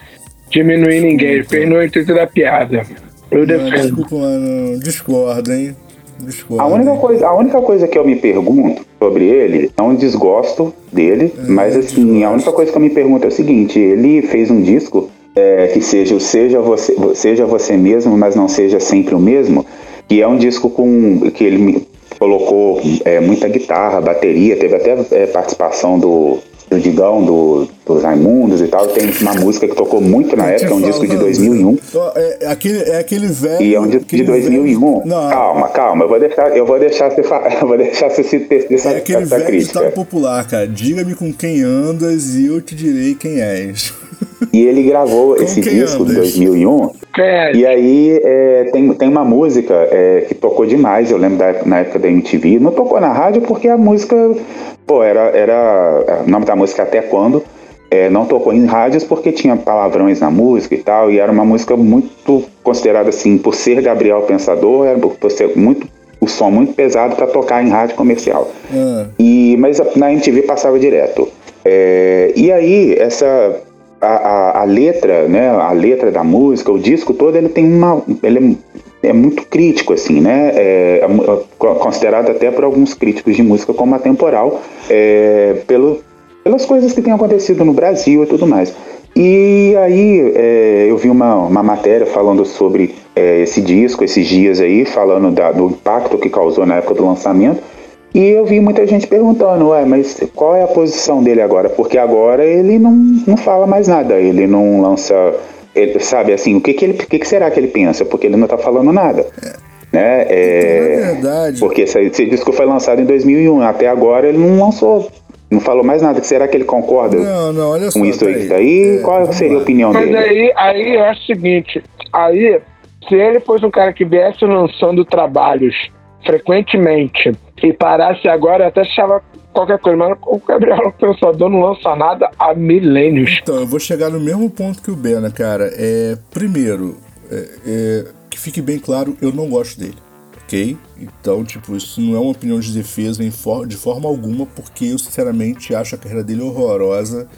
diminuir ninguém. Ele fez no intuito da piada. Eu Não, defendo. desculpa, mano. Discordo, hein? Discordo. A única, hein? coisa, a única coisa que eu me pergunto sobre ele, não desgosto dele, mas assim, a única coisa que eu me pergunto é o seguinte, ele fez um disco é, que seja o seja você, seja você mesmo, mas não seja sempre o mesmo, E é um disco com que ele colocou é, muita guitarra, bateria, teve até é, participação do, do Digão, do, dos Raimundos e tal. Tem uma música que tocou muito na época, é um disco de 2001. É, é, aquele, é aquele velho. E é um disco de 2001. Velho, não, calma, calma, eu vou deixar, eu vou deixar você, eu vou deixar você se ter essa, É aquele essa velho crítica. popular, cara. Diga-me com quem andas e eu te direi quem és. E ele gravou esse disco de 2001. É. E aí é, tem, tem uma música é, que tocou demais, eu lembro da, na época da MTV. Não tocou na rádio porque a música, pô, era, era o nome da música Até Quando. É, não tocou em rádios porque tinha palavrões na música e tal, e era uma música muito considerada assim, por ser Gabriel Pensador, era por ser muito o som muito pesado para tocar em rádio comercial. Hum. E mas na MTV passava direto. É, e aí essa a, a, letra, né, a letra da música, o disco todo, ele tem uma, ele é, é muito crítico, assim, né, é, é, é considerado até por alguns críticos de música como atemporal, é, pelo, pelas coisas que têm acontecido no Brasil e tudo mais. E aí é, eu vi uma, uma matéria falando sobre é, esse disco, esses dias aí, falando da, do impacto que causou na época do lançamento. E eu vi muita gente perguntando, ué, mas qual é a posição dele agora? Porque agora ele não, não fala mais nada, ele não lança. Ele, sabe assim, o que, que ele que, que será que ele pensa? Porque ele não tá falando nada. É. Né? É, então, é verdade. Porque esse, esse disco foi lançado em 2001, até agora ele não lançou não falou mais nada. Será que ele concorda não, não, olha só, com isso aí que tá aí? É, Qual seria lá. a opinião Mas dele? Mas aí, aí é o seguinte, aí, se ele fosse um cara que viesse lançando trabalhos frequentemente e parasse agora, até achava qualquer coisa, mas o Gabriel Pensador não lança nada há milênios. Então, eu vou chegar no mesmo ponto que o Bena, cara. É, primeiro, é, é, que fique bem claro, eu não gosto dele. Ok? Então, tipo, isso não é uma opinião de defesa for, de forma alguma, porque eu sinceramente acho a carreira dele horrorosa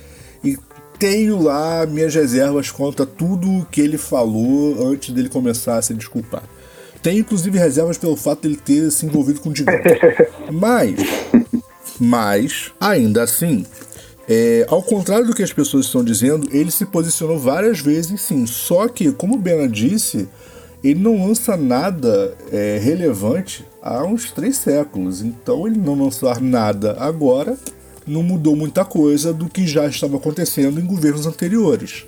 e tenho lá minhas reservas contra tudo que ele falou antes dele começar a se desculpar. Tem inclusive reservas pelo fato dele ter se envolvido com o Digão. mas, mas, ainda assim, é, ao contrário do que as pessoas estão dizendo, ele se posicionou várias vezes sim. Só que, como o Bena disse, ele não lança nada é, relevante há uns três séculos. Então ele não lançar nada agora não mudou muita coisa do que já estava acontecendo em governos anteriores.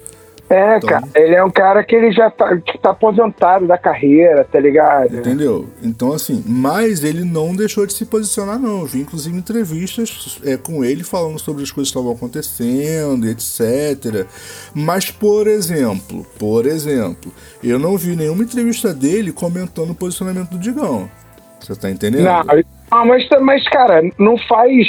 É, então, cara, ele é um cara que ele já tá, tá aposentado da carreira, tá ligado? Entendeu? Então, assim, mas ele não deixou de se posicionar, não. Eu vi, inclusive, entrevistas é, com ele falando sobre as coisas que estavam acontecendo, etc. Mas, por exemplo, por exemplo, eu não vi nenhuma entrevista dele comentando o posicionamento do Digão. Você tá entendendo? Não, não mas, mas, cara, não faz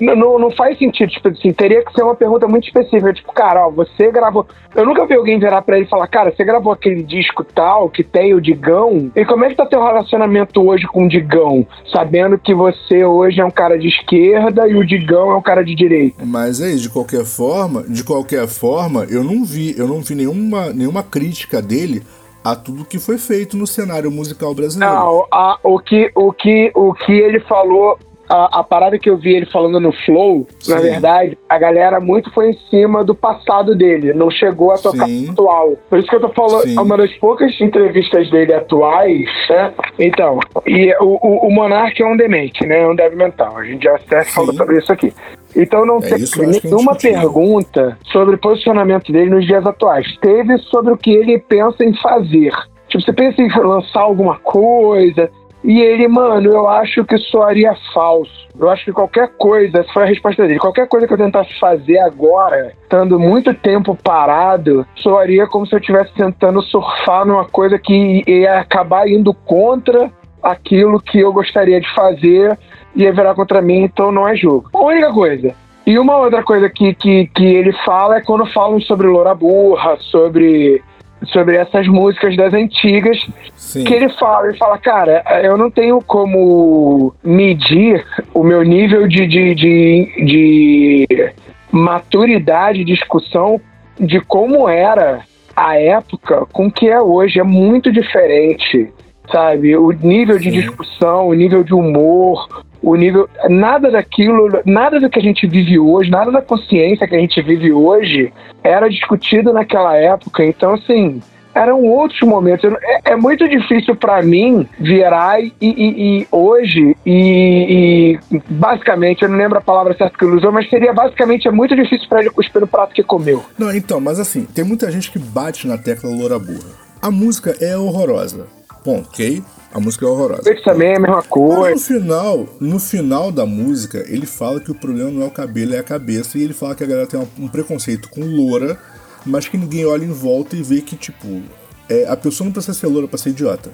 não, não faz sentido, tipo assim, teria que ser uma pergunta muito específica, tipo, cara, ó, você gravou. Eu nunca vi alguém virar pra ele e falar, cara, você gravou aquele disco tal que tem o Digão? E como é que tá teu relacionamento hoje com o Digão? Sabendo que você hoje é um cara de esquerda e o Digão é um cara de direita. Mas é isso, de qualquer forma, de qualquer forma, eu não vi, eu não vi nenhuma, nenhuma crítica dele a tudo que foi feito no cenário musical brasileiro. Não, a, o, que, o, que, o que ele falou a, a, parada que eu vi ele falando no Flow, Sim. na verdade, a galera muito foi em cima do passado dele, não chegou a tocar Sim. atual. Por isso que eu tô falando, Sim. uma das poucas entrevistas dele atuais, né? Então, e o, o, o Monark é um demente, né? É um débil mental. A gente já até falou sobre isso aqui. Então não é teve nenhuma pergunta sobre o posicionamento dele nos dias atuais. Teve sobre o que ele pensa em fazer. Tipo, você pensa em lançar alguma coisa, e ele, mano, eu acho que soaria falso. Eu acho que qualquer coisa, essa foi a resposta dele, qualquer coisa que eu tentasse fazer agora, estando muito tempo parado, soaria como se eu estivesse tentando surfar numa coisa que ia acabar indo contra aquilo que eu gostaria de fazer e ia virar contra mim, então não é jogo. A única coisa. E uma outra coisa que, que, que ele fala é quando falam sobre Loura Burra, sobre sobre essas músicas das antigas Sim. que ele fala, ele fala, cara, eu não tenho como medir o meu nível de, de, de, de maturidade, discussão de como era a época com que é hoje. É muito diferente, sabe? O nível de discussão, o nível de humor, o nível. Nada daquilo, nada do que a gente vive hoje, nada da consciência que a gente vive hoje era discutido naquela época. Então, assim, eram outros momentos. É, é muito difícil pra mim virar e, e- e hoje, e, e basicamente, eu não lembro a palavra certa que ele usou, mas seria basicamente é muito difícil pra ele cuspir no prato que comeu. Não, então, mas assim, tem muita gente que bate na tecla loura burra. A música é horrorosa. Ponto, ok? A música é horrorosa. Isso também é a mesma Mas coisa. no final, no final da música, ele fala que o problema não é o cabelo, é a cabeça. E ele fala que a galera tem um, preconceito com loura, mas que ninguém olha em volta e vê que, tipo, é, a pessoa não precisa ser loura pra ser idiota.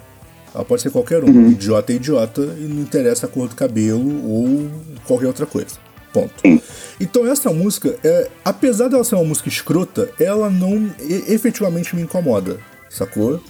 Ela pode ser qualquer um. Idiota é idiota e não interessa a cor do cabelo ou qualquer outra coisa. Ponto. Então essa música, é, apesar dela ser uma música escrota, ela não efetivamente me incomoda, sacou?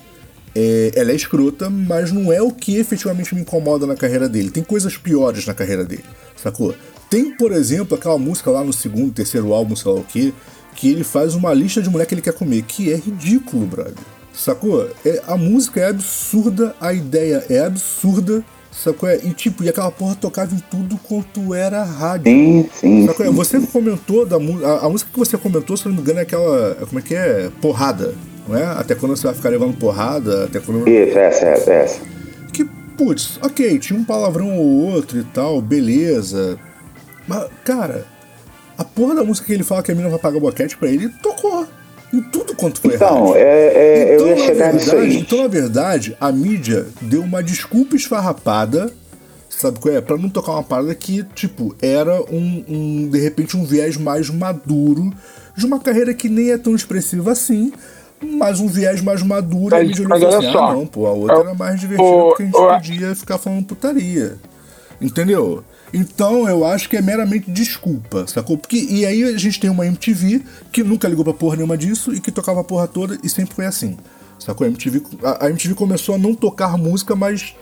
É, ela é escrota, mas não é o que efetivamente me incomoda na carreira dele. Tem coisas piores na carreira dele, sacou? Tem, por exemplo, aquela música lá no segundo, terceiro álbum, sei lá o que, que ele faz uma lista de mulher que ele quer comer, que é ridículo, brother. Sacou? É, a música é absurda, a ideia é absurda, sacou? E tipo, e aquela porra tocava em tudo quanto era rádio. Sim, sim. Sacou? sim. Você comentou da música. A, a música que você comentou, se não me engano, é aquela. Como é que é? Porrada. Não é? Até quando você vai ficar levando porrada, até quando. Isso, essa, essa, essa. Que, putz, ok, tinha um palavrão ou outro e tal, beleza. Mas, cara, a porra da música que ele fala que a mina vai pagar boquete pra ele, tocou. Em tudo quanto foi Então, rádio. é, é, eu ia na chegar nisso verdade, aí. então, na verdade, a mídia deu uma desculpa esfarrapada, sabe qual é? Pra não tocar uma parada que, tipo, era um, um, de repente, um viés mais maduro de uma carreira que nem é tão expressiva assim, mas um viés mais maduro. e a Mas- mas olha assim, só, ah, não, pô, a outra eu- era mais divertida o- porque a gente o- podia ficar falando putaria. Entendeu? Então eu acho que é meramente desculpa, sacou? Porque, e aí a gente tem uma MTV que nunca ligou pra porra nenhuma disso e que tocava a porra toda e sempre foi assim. Sacou? A MTV, a, a MTV começou a não tocar música, mas,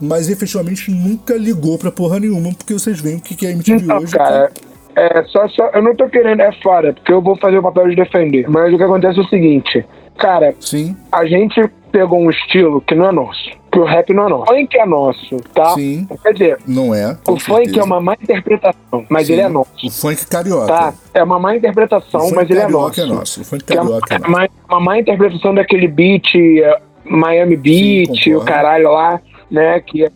mas efetivamente nunca ligou pra porra nenhuma, porque vocês veem o que que é a MTV Então, hoje. cara, é só, só. Eu não tô querendo, é fora, porque eu vou fazer o papel de defender. Mas o que acontece é o seguinte, cara, Sim, a gente pegou um estilo que não é nosso. Que o rap não é nosso. O funk é nosso, tá? Sim. Quer dizer, não é. o funk certeza. é uma má interpretação, mas Sim. ele é nosso. O funk carioca. Tá? É uma má interpretação, funk mas ele é nosso. é nosso. O funk é carioca é é nosso. uma, uma má interpretação daquele beat, eh, Miami Beat, concordo. o caralho lá, né? Que,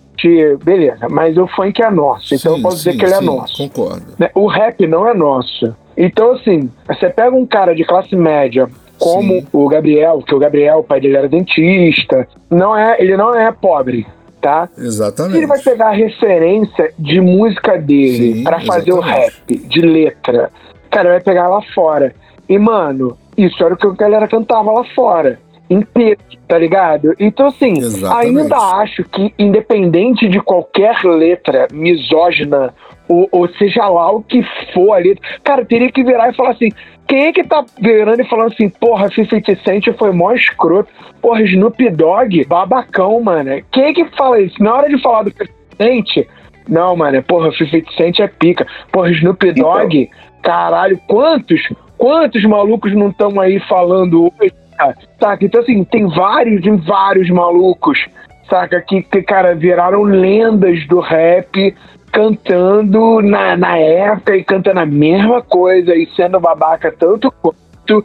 beleza, mas o funk é nosso, então Sim, eu posso dizer sim, que ele é sim, nosso. Concordo. né? O rap não é nosso. Então, assim, você pega um cara de classe média, como o Gabriel, que o Gabriel, o pai dele era dentista, não é, ele não é pobre, tá? Exatamente. Ele vai pegar a referência de música dele pra fazer o rap, de letra. Cara, vai pegar lá fora. E, mano, isso era o que a galera cantava lá fora. Inteiro, tá ligado? Então, assim, Exatamente. ainda acho que, independente de qualquer letra misógina, ou, ou seja lá o que for a letra, cara, teria que virar e falar assim: quem é que tá virando e falando assim, porra, 50 Cent foi mó escroto, porra, Snoop Dogg, babacão, mano. Quem é que fala isso? Na hora de falar do 50 Cent, não, mano, porra, 50 Cent é pica. Porra, Snoop Dogg, caralho, quantos, quantos malucos não estão aí falando hoje, cara? Saca? Então, assim, tem vários e vários malucos, saca? Que, que, cara, viraram lendas do rap cantando na, na época e cantando a mesma coisa e sendo babaca tanto quanto.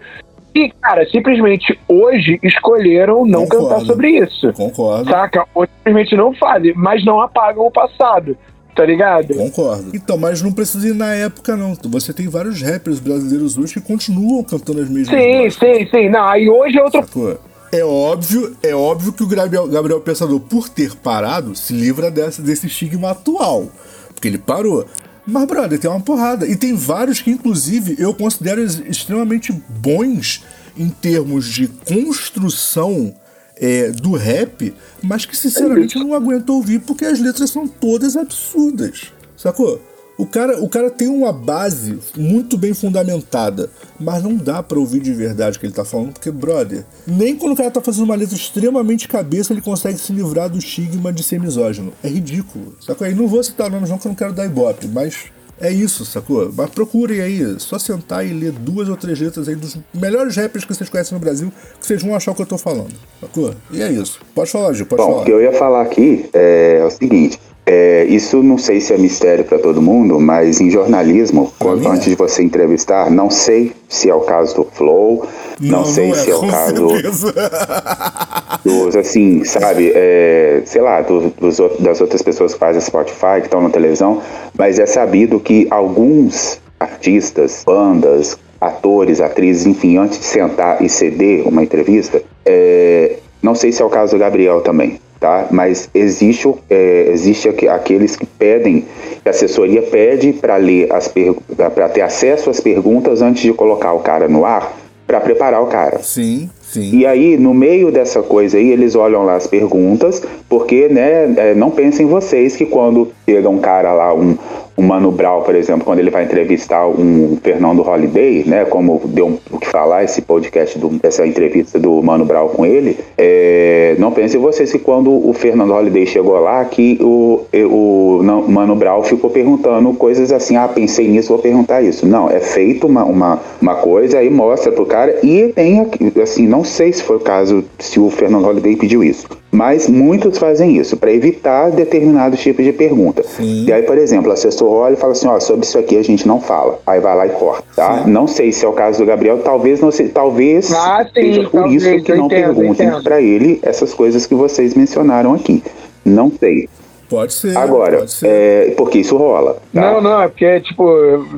E, cara, simplesmente hoje escolheram não Concordo. cantar sobre isso. Concordo. Saca? Ou simplesmente não fazem, mas não apagam o passado. Tá ligado? Concordo. Então, mas não precisa ir na época, não. Você tem vários rappers brasileiros hoje que continuam cantando as mesmas Sim, músicas, sim, sim. Não, aí hoje é outro. sacou? É óbvio, é óbvio que o Gabriel, Gabriel Pensador, por ter parado, se livra dessa, desse estigma atual. Porque ele parou. Mas, brother, tem uma porrada. E tem vários que, inclusive, eu considero ex- extremamente bons em termos de construção é, do rap, mas que, sinceramente, eu não aguento ouvir porque as letras são todas absurdas. Sacou? O cara, o cara tem uma base muito bem fundamentada, mas não dá pra ouvir de verdade o que ele tá falando, porque, brother, nem quando o cara tá fazendo uma letra extremamente cabeça ele consegue se livrar do estigma de ser misógino. É ridículo, sacou? E não vou citar nomes não, que eu não quero dar ibope, mas é isso, sacou? Mas procurem aí, só sentar e ler duas ou três letras aí dos melhores rappers que vocês conhecem no Brasil, que vocês vão achar o que eu tô falando, sacou? E é isso. Pode falar, Gil, pode Bom, falar. o que eu ia falar aqui é, o seguinte: É, isso não sei se é mistério para todo mundo, mas em jornalismo, quando, antes de você entrevistar, não sei se é o caso do Flow, não, não sei não é, se é o caso dos, assim, sabe, é, sei lá, do, dos, das outras pessoas que fazem Spotify, que estão na televisão, mas é sabido que alguns artistas, bandas, atores, atrizes, enfim, antes de sentar e ceder uma entrevista, é, não sei se é o caso do Gabriel também, tá? Mas existe, é, existe aqueles que pedem, que a assessoria pede para ler as para ter acesso às perguntas antes de colocar o cara no ar, para preparar o cara. Sim, sim. E aí, no meio dessa coisa aí, eles olham lá as perguntas, porque, né, é, não pensem vocês que quando chega um cara lá, um, o Mano Brown, por exemplo, quando ele vai entrevistar um Fernando Holiday, né, como deu o que falar esse podcast, do, essa entrevista do Mano Brown com ele, é, não pense vocês que quando o Fernando Holiday chegou lá, que o, o não, Mano Brown ficou perguntando coisas assim, ah, pensei nisso, vou perguntar isso. Não, é feito uma, uma, uma coisa e mostra pro cara, e tem, assim, não sei se foi o caso, se o Fernando Holiday pediu isso, mas muitos fazem isso para evitar determinados tipos de pergunta. Sim. E aí, por exemplo, o assessor olha e fala assim: ó, sobre isso aqui a gente não fala. Aí vai lá e corta, tá? Sim. Não sei se é o caso do Gabriel, talvez não sei, talvez ah, sim, seja por talvez, isso que não entendo, perguntem para ele essas coisas que vocês mencionaram aqui. Não sei. Pode ser. Agora, pode ser. É, porque isso rola. Tá? Não, não, é porque, tipo,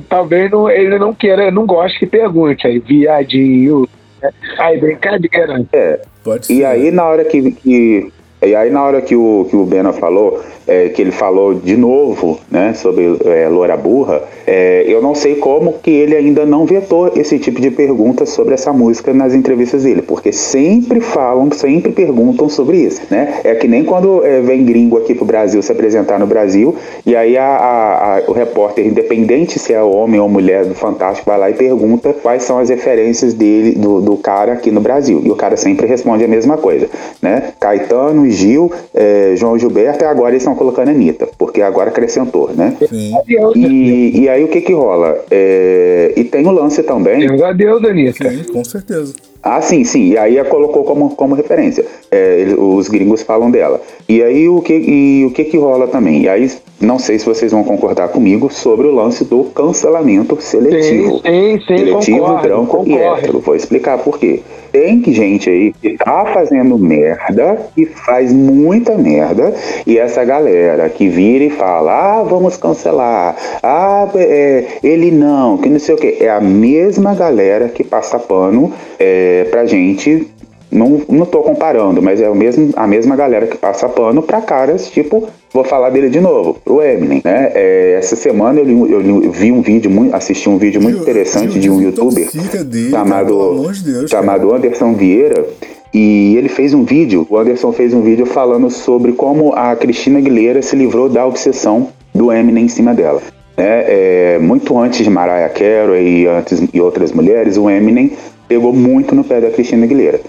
talvez não, ele não queira, não goste que pergunte. Aí, viadinho. Né? Aí, brincadeira. É. Pode ser. E aí, na hora que, que e aí na hora que o, que o Bena falou, é, que ele falou de novo né, sobre é, Loura Burra, é, eu não sei como que ele ainda não vetou esse tipo de pergunta sobre essa música nas entrevistas dele, porque sempre falam, sempre perguntam sobre isso. Né? É que nem quando é, vem gringo aqui pro Brasil se apresentar no Brasil, e aí a, a, a, o repórter, independente se é homem ou mulher do Fantástico, vai lá e pergunta quais são as referências dele, do, do cara aqui no Brasil. E o cara sempre responde a mesma coisa. Né? Caetano, Gil, é, João Gilberto, e agora eles estão colocando a Anitta, porque agora acrescentou, né? Sim. E, e aí o que que rola? É, e tem o lance também. Deus a Deus, Anitta. Sim, com certeza. Ah, sim, sim. E aí a colocou como, como referência. É, os gringos falam dela. E aí o que, e o que que rola também? E aí não sei se vocês vão concordar comigo sobre o lance do cancelamento seletivo. Sim, sim, sim seletivo, concordo, branco concordo. e hétero. Vou explicar por quê. Tem gente aí que tá fazendo merda e faz muita merda, e essa galera que vira e fala: ah, vamos cancelar, ah, é, ele não, que não sei o que. É a mesma galera que passa pano é, pra gente não, não tô comparando, mas é o mesmo, a mesma galera que passa pano pra caras, tipo, vou falar dele de novo, o Eminem, né? É, essa semana eu, li, eu li, vi um vídeo, muito, assisti um vídeo muito interessante de um youtuber dele, chamado, Deus, chamado Anderson Vieira. E ele fez um vídeo, o Anderson fez um vídeo falando sobre como a Cristina Aguilera se livrou da obsessão do Eminem em cima dela. É, é, muito antes de Mariah Carey e, antes, e outras mulheres, o Eminem pegou muito no pé da Cristina Aguilera.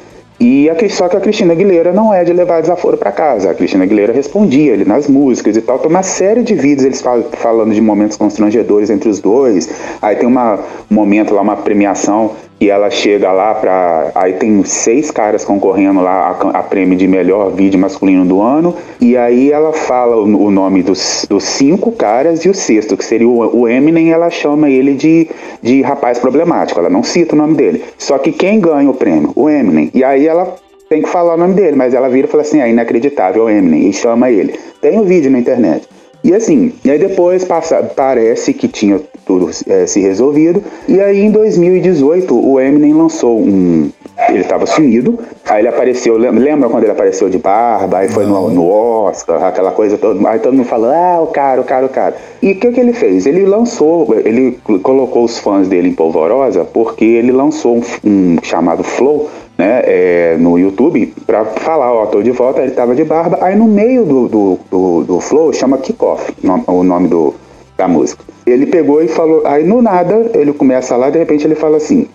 E a, só que a Cristina Aguilera não é de levar desaforo para casa. A Cristina Aguilera respondia ele nas músicas e tal. Tem uma série de vídeos eles falando de momentos constrangedores entre os dois. Aí tem uma, um momento lá, uma premiação e ela chega lá para aí tem seis caras concorrendo lá a, a, prêmio de melhor vídeo masculino do ano. E aí ela fala o, o nome dos, dos, cinco caras e o sexto que seria o, o, Eminem ela chama ele de, de rapaz problemático. Ela não cita o nome dele. Só que quem ganha o prêmio? O Eminem. E aí ela tem que falar o nome dele mas ela vira e fala assim é inacreditável o Eminem e chama ele. Tem um vídeo na internet e assim, e aí depois passa, parece que tinha tudo é, se resolvido. E aí em 2018 o Eminem lançou um. Ele estava sumido, aí ele apareceu. Lembra quando ele apareceu de barba? Aí foi no, no, Oscar, aquela coisa toda. Aí todo mundo falou: ah, o cara, o cara, o cara. E o que, que ele fez? Ele lançou, ele colocou os fãs dele em polvorosa porque ele lançou um, um chamado Flow né, é, no YouTube para falar, ó, tô de volta, ele tava de barba. Aí no meio do, do, do, do flow chama Kickoff, o nome do, da música. Ele pegou e falou, aí no nada ele começa lá, de repente ele fala assim,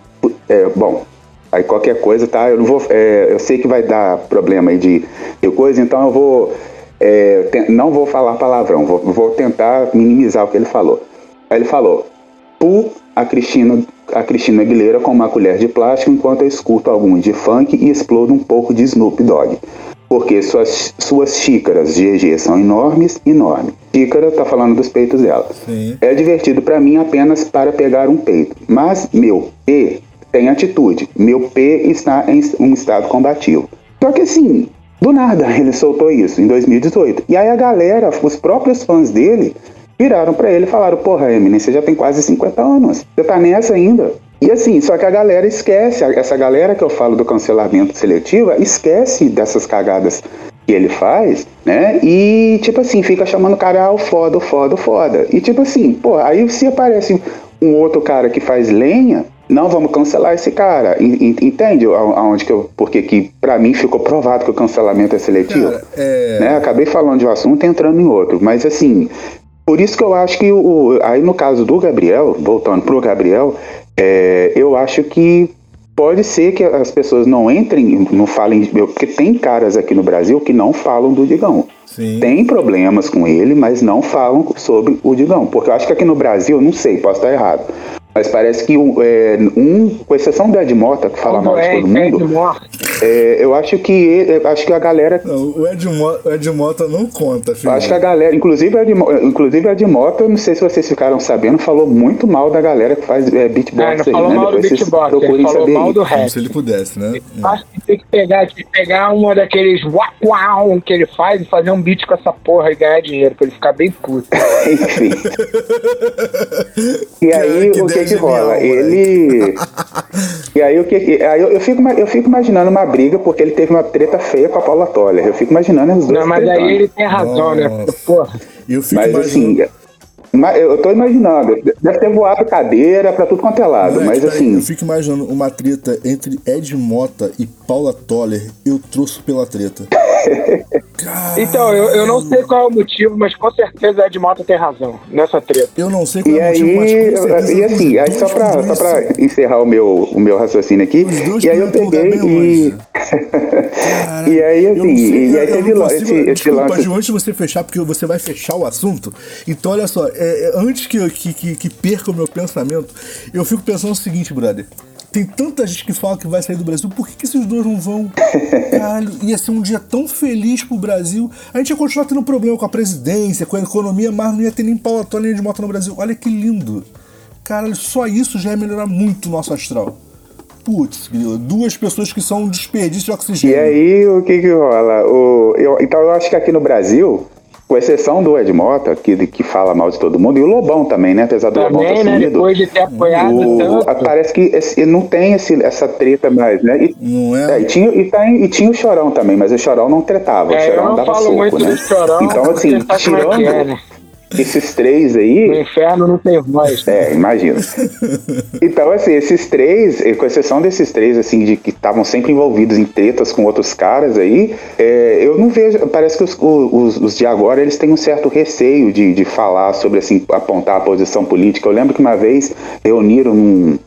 é, bom, aí qualquer coisa, tá? Eu não vou, é, eu sei que vai dar problema aí de, de coisa, então eu vou, é, te, não vou falar palavrão, vou, vou tentar minimizar o que ele falou. Aí ele falou, pu a Cristina, a Cristina Aguilera com uma colher de plástico enquanto eu escuto alguns de funk e explodo um pouco de Snoop Dogg. porque suas, suas xícaras GG são enormes, enormes. Xícara tá falando dos peitos dela. Sim. É divertido para mim apenas para pegar um peito, mas meu P tem atitude. Meu P está em um estado combativo. Só que assim, do nada ele soltou isso em 2018. E aí a galera, os próprios fãs dele, viraram para ele e falaram: Porra, Eminem, você já tem quase 50 anos, você tá nessa ainda. E assim, só que a galera esquece, essa galera que eu falo do cancelamento seletivo, esquece dessas cagadas que ele faz, né? E tipo assim, fica chamando o cara, ah, foda, o foda, o foda. E tipo assim, pô, aí se aparece um outro cara que faz lenha, não vamos cancelar esse cara. Entende aonde que eu. Porque que para mim ficou provado que o cancelamento é seletivo. Cara, é... Né? Acabei falando de um assunto entrando em outro. Mas assim, por isso que eu acho que o. Aí no caso do Gabriel, voltando pro Gabriel, é, eu acho que pode ser que as pessoas não entrem, não falem, porque tem caras aqui no Brasil que não falam do Digão. Sim. Tem problemas com ele, mas não falam sobre o Digão. Porque eu acho que aqui no Brasil, não sei, posso estar errado. Mas parece que é, um, com exceção do Ed Mota, que fala mal de é, todo mundo, é, eu acho que acho que a galera. Não, o, Ed Mota, o Ed Mota não conta, filho. Acho que a galera, inclusive, Ed, inclusive Ed Mota, não sei se vocês ficaram sabendo, falou muito mal da galera que faz é, beatbox ah, aí, falou né? Mal Depois do beatbox, ele falou mal do rap. se ele pudesse, né? Acho que tem que pegar, tem que pegar uma daqueles uau que ele faz e fazer um beat com essa porra e ganhar dinheiro, pra ele ficar bem puto. Enfim. e aí, o que que rola? Ele. e aí o que. Aí eu, eu, fico, eu fico imaginando uma briga, porque ele teve uma treta feia com a Paula Toller. Eu fico imaginando os dois. Não, mas aí ele tem razão, né? Nossa. né? Porra. Eu fico mas assim, imaginando... assim. Eu tô imaginando, deve ter voado cadeira pra tudo quanto é lado, mas, mas assim. Eu fico imaginando uma treta entre Ed Mota e Paula Toller, eu trouxe pela treta. então, eu, eu não sei qual é o motivo, mas com certeza Ed Mota tem razão nessa treta. Eu não sei qual e é o motivo, mas com certeza. E assim, aí só pra, só pra encerrar o meu, o meu raciocínio aqui, e aí eu peguei e. e aí assim, e aí teve esse, esse lance. Antes de você fechar, porque você vai fechar o assunto, então olha só, é, é, antes que, que, que, que perca o meu pensamento, eu fico pensando o seguinte, brother. Tem tanta gente que fala que vai sair do Brasil, por que, que esses dois não vão? Caralho, ia ser um dia tão feliz pro Brasil. A gente ia continuar tendo problema com a presidência, com a economia, mas não ia ter nem pau nem de moto no Brasil. Olha que lindo. Caralho, só isso já ia melhorar muito o nosso astral. Putz, duas pessoas que são um desperdício de oxigênio. E aí, o que que rola? O, eu, então, eu acho que aqui no Brasil, com exceção do Ed Mota, que, que fala mal de todo mundo, e o Lobão também, né? Apesar do também, Lobão ter né? sumido. Depois de ter apoiado o, tanto. Parece que esse, não tem esse, essa treta mais, né? E, não é? é e, tinha, e, tá, e tinha o Chorão também, mas o Chorão não tretava, é, o Chorão eu não dava falo soco, muito né? Do chorão, então, assim, é tirando... É, né? Esses três aí. No inferno não tem voz. É, imagina. então, assim, esses três, com exceção desses três, assim, de que estavam sempre envolvidos em tretas com outros caras aí, é, eu não vejo. Parece que os, os, os, de agora eles têm um certo receio de, de falar sobre, assim, apontar a posição política. Eu lembro que uma vez reuniram num,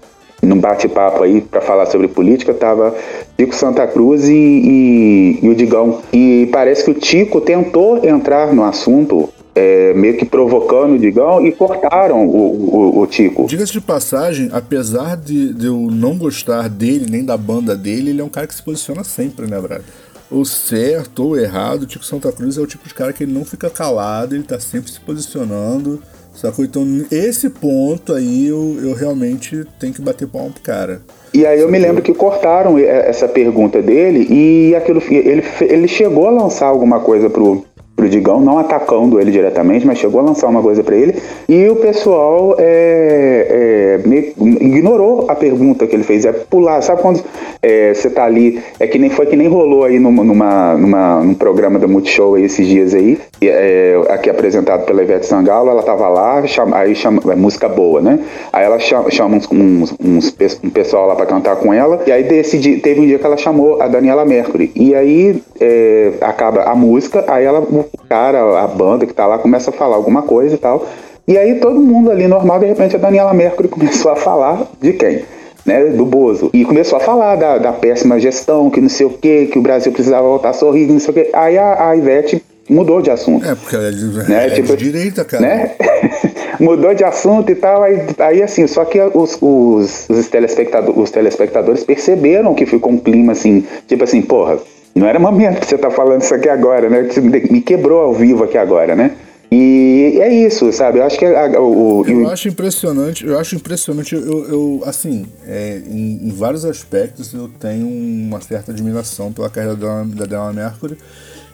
num bate-papo aí para falar sobre política, tava Tico Santa Cruz e, e, e, o Digão. E parece que o Tico tentou entrar no assunto é, meio que provocando o Digão e cortaram o, o, o Tico. Diga-se de passagem, apesar de, de, eu não gostar dele nem da banda dele, ele é um cara que se posiciona sempre, né, Brad? Ou certo ou errado, o Tico Santa Cruz é o tipo de cara que ele não fica calado, ele tá sempre se posicionando. Sacou? Então, esse ponto aí eu, eu realmente tenho que bater palma pro cara. E aí eu me lembro que cortaram essa pergunta dele e aquilo ele, ele chegou a lançar alguma coisa pro, pro Digão, não atacando ele diretamente, mas chegou a lançar uma coisa para ele. E o pessoal é, é, ignorou a pergunta que ele fez. É pular, sabe quando é, você tá ali? É que nem foi que nem rolou aí numa, numa, numa num programa da Multishow aí, esses dias aí, é, aqui apresentado pela Ivete Sangalo. Ela tava lá, chama, aí chama, é música boa, né? Aí ela chama, chama uns, uns, uns, um pessoal lá para cantar com ela. E aí decidi, teve um dia que ela chamou a Daniela Mercury. E aí é, acaba a música, aí ela o cara, a banda que tá lá, começa a falar alguma coisa e tal. E aí todo mundo ali normal, de repente a Daniela Mercury começou a falar de quem? Né, do Bozo. E começou a falar da, da péssima gestão, que não sei o que, que o Brasil precisava voltar a sorrir, não sei o que. Aí a, a Ivete mudou de assunto. É, porque ela é de, né? é tipo, de direita, cara. Né? mudou de assunto e tal. Aí, aí assim, só que os, os, os, telespectadores, os telespectadores perceberam que ficou um clima assim, tipo assim, porra, Não era momento pra você tá falando isso aqui agora, né? Me quebrou ao vivo aqui agora, né? E é isso, sabe? Eu acho que a, o, o, eu acho impressionante, eu acho impressionante, eu, eu assim, é, em, em, vários aspectos eu tenho uma certa admiração pela carreira da, da Della Mercury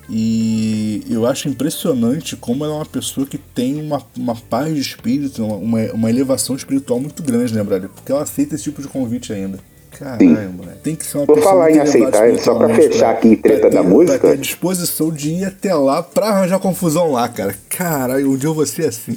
e eu acho impressionante como ela é uma pessoa que tem uma, uma paz de espírito, uma, uma elevação espiritual muito grande, né, Brother? Porque ela aceita esse tipo de convite ainda. Caralho, moleque. Tem que ser uma Vou falar em aceitar, só pra fechar aqui treta da música. Pra ter disposição de ir até lá pra arranjar confusão lá, cara. Caralho, um dia eu vou ser assim.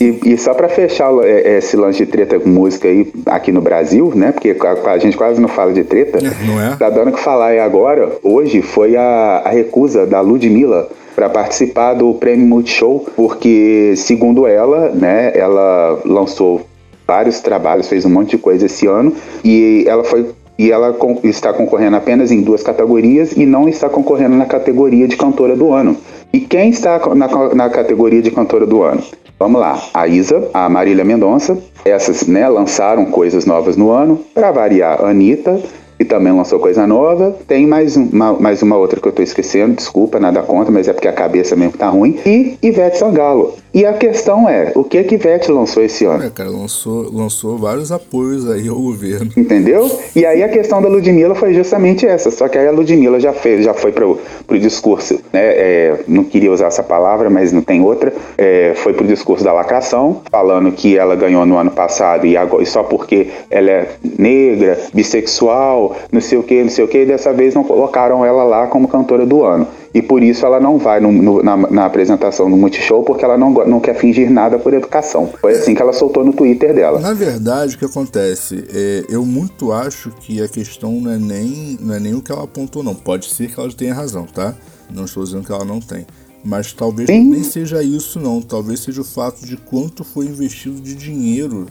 E, e só pra fechar é, esse lance de treta com música aí aqui no Brasil, né? Porque a, a gente quase não fala de treta. É, não é? Tá dando que falar aí agora. Hoje foi a, a recusa da Ludmilla para participar do Prêmio Multishow, porque, segundo ela, né, ela lançou vários trabalhos, fez um monte de coisa esse ano e ela foi e ela está concorrendo apenas em duas categorias e não está concorrendo na categoria de cantora do ano. E quem está na, na categoria de cantora do ano? Vamos lá, a Isa, a Marília Mendonça, essas né, lançaram coisas novas no ano. Para variar, a Anitta, que também lançou coisa nova. Tem mais uma, mais uma outra que eu tô esquecendo, desculpa, nada contra, mas é porque a cabeça mesmo tá ruim. E Ivete Sangalo. E a questão é, o que que Ivete lançou esse ano? É, cara, lançou, lançou vários apoios aí ao governo. Entendeu? E aí a questão da Ludmilla foi justamente essa, só que aí a Ludmilla já fez, já foi pro, pro discurso, né, é, não queria usar essa palavra, mas não tem outra, é, foi pro discurso da lacração, falando que ela ganhou no ano passado e, agora, e só porque ela é negra, bissexual, não sei o que, não sei o que, e dessa vez não colocaram ela lá como cantora do ano e por isso ela não vai no, no, na, na, apresentação do Multishow, porque ela não, não quer fingir nada por educação. Foi assim que ela soltou no Twitter dela. Na verdade, o que acontece? É, eu muito acho que a questão não é, nem, não é nem o que ela apontou, não. Pode ser que ela tenha razão, tá? Não estou dizendo que ela não tem. Mas talvez Sim. nem seja isso, não. Talvez seja o fato de quanto foi investido de dinheiro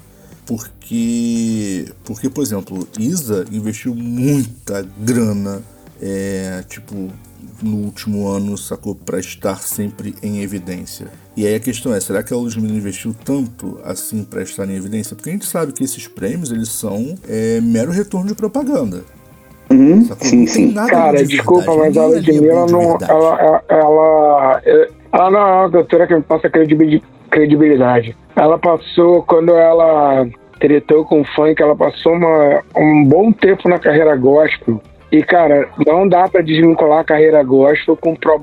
porque, porque por exemplo, Isa investiu muita grana, é, tipo, no último ano, sacou, para estar sempre em evidência. E aí a questão é, será que a Ludmilla investiu tanto assim para estar em evidência? Porque a gente sabe que esses prêmios, eles são é, mero retorno de propaganda. Uhum, sim, sim. Cara, de desculpa, mas a Ludmilla não. Ela, ela, ela, ela não é uma doutora que me passa credibilidade. Ela passou, quando ela tretou com o funk, ela passou uma, um bom tempo na carreira gospel e, cara, não dá para desvincular a carreira gospel com, pro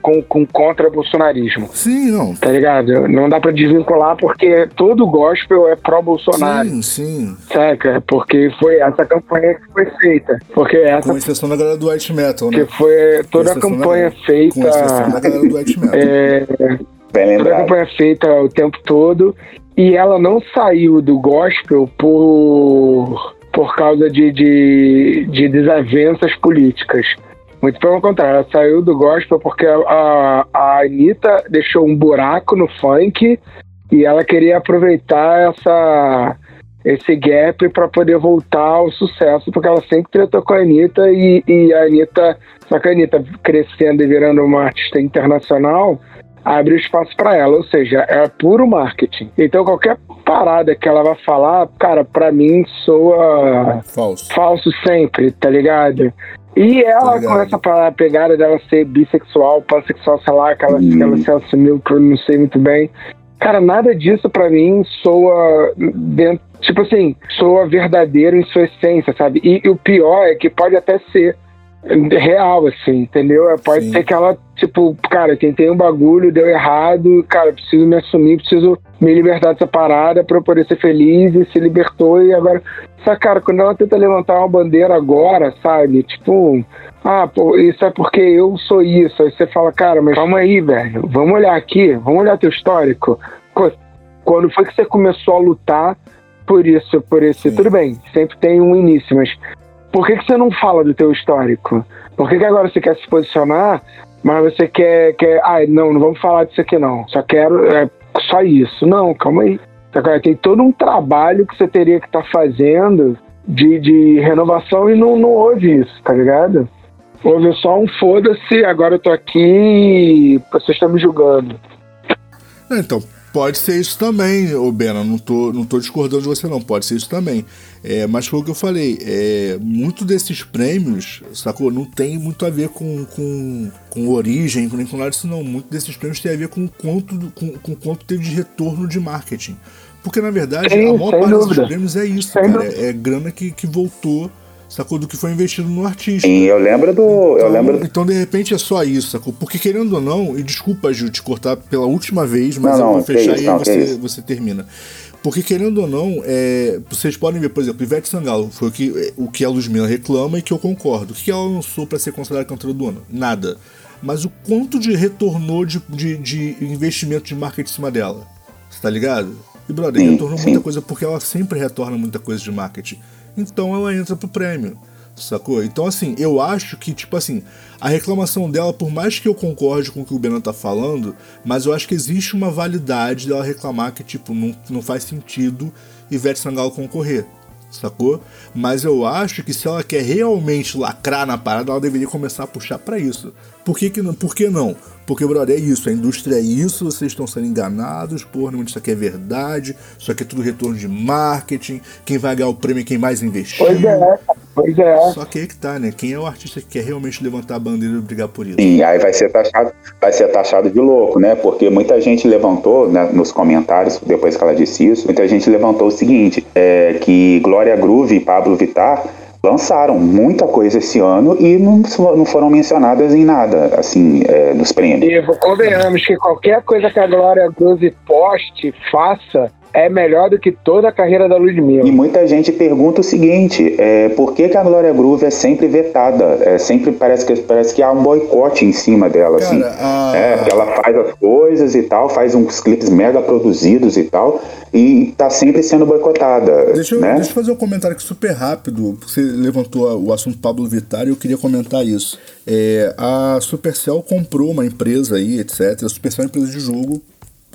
com, com contra-bolsonarismo. Sim, não. Tá ligado? Não dá para desvincular porque todo gospel é pró-Bolsonaro. Sim, sim. Saca? Porque foi essa campanha que foi feita. Porque essa, com exceção da galera do White Metal, né? Que foi toda a campanha da, feita. Com exceção da galera do White Metal. É, toda a campanha feita o tempo todo. E ela não saiu do gospel por por causa de, de, de desavenças políticas. Muito pelo contrário, ela saiu do gospel porque a, a Anitta deixou um buraco no funk e ela queria aproveitar essa, esse gap para poder voltar ao sucesso, porque ela sempre tratou com a Anitta e, e a Anitta, só que a Anitta crescendo e virando uma artista internacional, abre espaço para ela, ou seja, é puro marketing. Então qualquer parada que ela vai falar, cara, para mim soa falso. Falso sempre, tá ligado? E ela, tá com essa pegada dela ser bissexual, pansexual, sei lá, que ela, hum. ela se assumiu, que eu não sei muito bem. Cara, nada disso para mim soa dentro, tipo assim, soa verdadeiro em sua essência, sabe? E, e o pior é que pode até ser real, assim, entendeu? É, pode Sim. ser que ela, tipo, cara, tentei um bagulho, deu errado, cara, preciso me assumir, preciso me libertar dessa parada pra eu poder ser feliz e se libertou e agora. Sabe, cara, quando ela tenta levantar uma bandeira agora, sabe? Tipo, ah, pô, isso é porque eu sou isso. Aí você fala, cara, mas calma aí, velho, vamos olhar aqui, vamos olhar teu histórico. Quando foi que você começou a lutar por isso, por esse. Sim. Tudo bem, sempre tem um início, mas por que, que você não fala do teu histórico? Por que, que agora você quer se posicionar, mas você quer, quer. Ah, não, não vamos falar disso aqui não. Só quero. É, só isso. Não, calma aí. Tem todo um trabalho que você teria que estar tá fazendo de, de renovação e não, não houve isso, tá ligado? Houve só um foda-se, agora eu tô aqui vocês estão me julgando. Então, Pode ser isso também, ô Bena. Não tô, não tô discordando de você, não. Pode ser isso também. É, mas foi o que eu falei. É, muito desses prêmios, sacou? Não tem muito a ver com, com, com origem, nem com nada disso, não. Muito desses prêmios tem a ver com quanto, com, com quanto teve de retorno de marketing. Porque, na verdade, Sim, a maior parte dúvida. desses prêmios é isso, cara. É, é, grana que, que voltou sacou? Do que foi investido no artista. Sim, eu lembro do. Então, eu lembro... então, de repente, é só isso, sacou? Porque querendo ou não, e desculpa, Gil, te cortar pela última vez, mas não, eu vou fechar isso, e aí você, você termina. Porque querendo ou não, é, vocês podem ver, por exemplo, Ivete Sangalo foi o que, o que a Luzmila reclama e que eu concordo. O que ela lançou para ser considerada cantora do ano? Nada. Mas o quanto de retornou de, de, de investimento de marketing em cima dela? Você tá ligado? E, brother, sim, retornou sim. muita coisa porque ela sempre retorna muita coisa de marketing então ela entra pro prêmio. Sacou? Então, assim, eu acho que, tipo assim, a reclamação dela, por mais que eu concorde com o que o Bena tá falando, mas eu acho que existe uma validade dela reclamar que, tipo, não, não faz sentido Ivete Sangalo concorrer sacou? Mas eu acho que se ela quer realmente lacrar na parada, ela deveria começar a puxar para isso. Por que, que não? Por que não? Porque, brother, é isso, a indústria é isso, vocês estão sendo enganados, porra, não isso aqui é verdade, isso aqui é tudo retorno de marketing, quem vai ganhar o prêmio é quem mais investiu. Pois é, pois é. Só que aí que tá, né? Quem é o artista que quer realmente levantar a bandeira e brigar por isso? Sim, aí vai ser taxado, vai ser taxado de louco, né? Porque muita gente levantou né, nos comentários, depois que ela disse isso, muita gente levantou o seguinte, é, que Glória Groove e Pablo Vittar lançaram muita coisa esse ano e não, não foram mencionadas em nada, assim, é, nos prêmios. E convenhamos que qualquer coisa que a Glória Groove poste, faça, é melhor do que toda a carreira da Ludmilla. E muita gente pergunta o seguinte: é, por que, que a Glória Groove é sempre vetada? É, sempre parece que, parece que há um boicote em cima dela. Cara, assim. a... é, ela faz as coisas e tal, faz uns clipes mega produzidos e tal, e tá sempre sendo boicotada. Deixa eu, né? deixa eu fazer um comentário aqui super rápido. Você levantou o assunto Pablo Vittar e eu queria comentar isso. É, a Supercell comprou uma empresa aí, etc. A Supercell é uma empresa de jogo.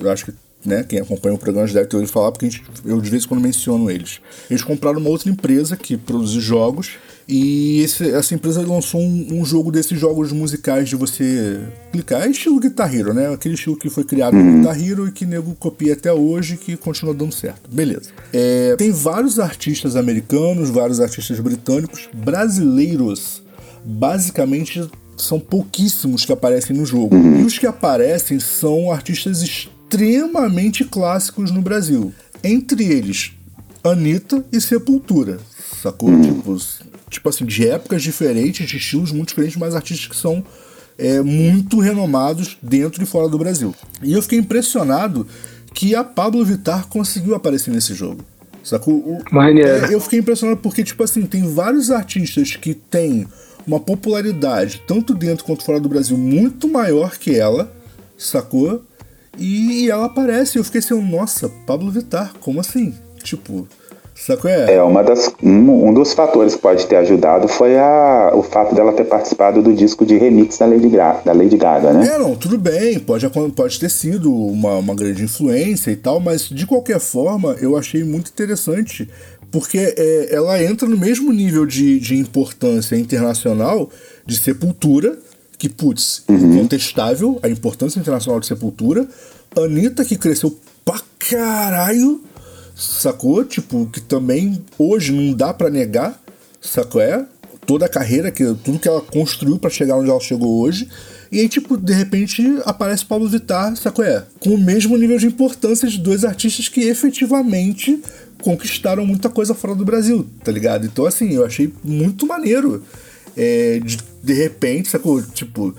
Eu acho que né? Quem acompanha o programa já deve ter ouvido falar, porque gente, eu de vez em quando menciono eles. Eles compraram uma outra empresa que produz jogos, e esse, essa empresa lançou um, um, jogo desses jogos musicais de você clicar. É estilo Guitar Hero, né? Aquele estilo que foi criado no Guitar Hero e que nego copia até hoje que continua dando certo. Beleza. É, tem vários artistas americanos, vários artistas britânicos, brasileiros. Basicamente, são pouquíssimos que aparecem no jogo. E os que aparecem são artistas extremamente clássicos no Brasil. Entre eles, Anitta e Sepultura. Sacou? Uhum. Tipo, tipo assim, de épocas diferentes, de estilos muito diferentes, mas artistas que são é, muito renomados dentro e fora do Brasil. E eu fiquei impressionado que a Pablo Vittar conseguiu aparecer nesse jogo. Sacou? O, é, eu fiquei impressionado porque, tipo assim, tem vários artistas que têm uma popularidade, tanto dentro quanto fora do Brasil, muito maior que ela, sacou? E, ela aparece, eu fiquei assim, nossa, Pablo Vittar, como assim? Tipo, Saco é? É, uma das, um, um, dos fatores que pode ter ajudado foi a, o fato dela ter participado do disco de remix da Lady, da Lady Gaga, né? É, não, tudo bem, pode, pode ter sido uma, uma grande influência e tal, mas de qualquer forma eu achei muito interessante, porque é, ela entra no mesmo nível de, de importância internacional de Sepultura, que, putz, uhum. incontestável a importância internacional de Sepultura. Anitta, que cresceu pra caralho, sacou? Tipo, que também hoje não dá para negar, sacou? É? Toda a carreira, que, tudo que ela construiu para chegar onde ela chegou hoje. E aí, tipo, de repente aparece Paulo Vittar, sacou? É? Com o mesmo nível de importância de dois artistas que efetivamente conquistaram muita coisa fora do Brasil, tá ligado? Então, assim, eu achei muito maneiro é, de, de repente, sacou? Tipo,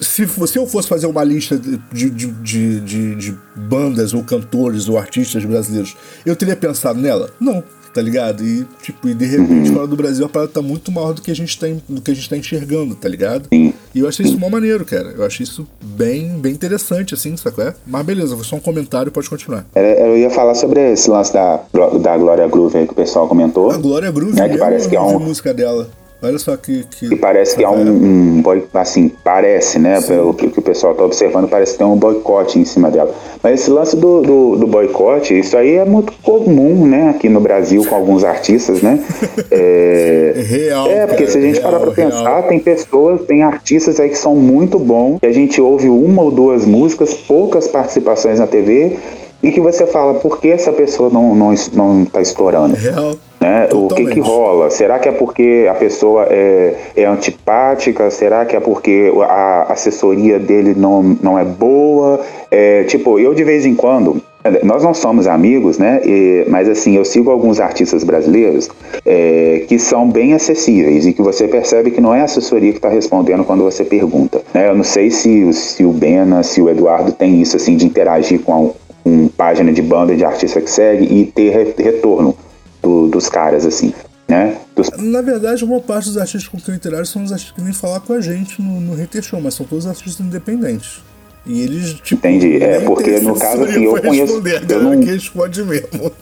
se, se eu fosse fazer uma lista de, de, de, de, de bandas ou cantores ou artistas brasileiros, eu teria pensado nela? Não, tá ligado? E, tipo, e de repente, fora do Brasil, a parada tá muito maior do que a gente tá, do que a gente tá enxergando, tá ligado? E eu achei isso mó maneiro, cara. Eu achei isso bem, bem interessante, assim, sacou? É? Mas beleza, foi só um comentário, pode continuar. Eu ia falar sobre esse lance da, da Glória Groove aí que o pessoal comentou. A Glória Groove, né, que parece que é um... música dela. Olha só que. que... parece que há um, um Assim, parece, né? Pelo que, o pessoal está observando, parece que tem um boicote em cima dela. Mas esse lance do, do, do, boicote, isso aí é muito comum, né? Aqui no Brasil, com alguns artistas, né? É, é real. É, porque cara, se a gente real, parar pra real. pensar, tem pessoas, tem artistas aí que são muito bons, que a gente ouve uma ou duas músicas, poucas participações na TV e que você fala, por que essa pessoa não, não, não tá estourando? Real. Né? O que que rola? Será que é porque a pessoa é, é antipática? Será que é porque a assessoria dele não, não é boa? É, tipo, eu de vez em quando, nós não somos amigos, né? E, mas assim, eu sigo alguns artistas brasileiros é, que são bem acessíveis e que você percebe que não é a assessoria que está respondendo quando você pergunta. Né? Eu não sei se, se o Bena, se o Eduardo tem isso assim de interagir com, a, com página de banda de artista que segue e ter retorno do, dos caras, assim. Né? Dos... Na verdade, uma parte dos artistas com interajo são os artistas que vêm falar com a gente no, no Hater Show, mas são todos artistas independentes. E eles, tipo. Entendi. É, porque no caso assim, eu conheço. Eu não... que responde mesmo.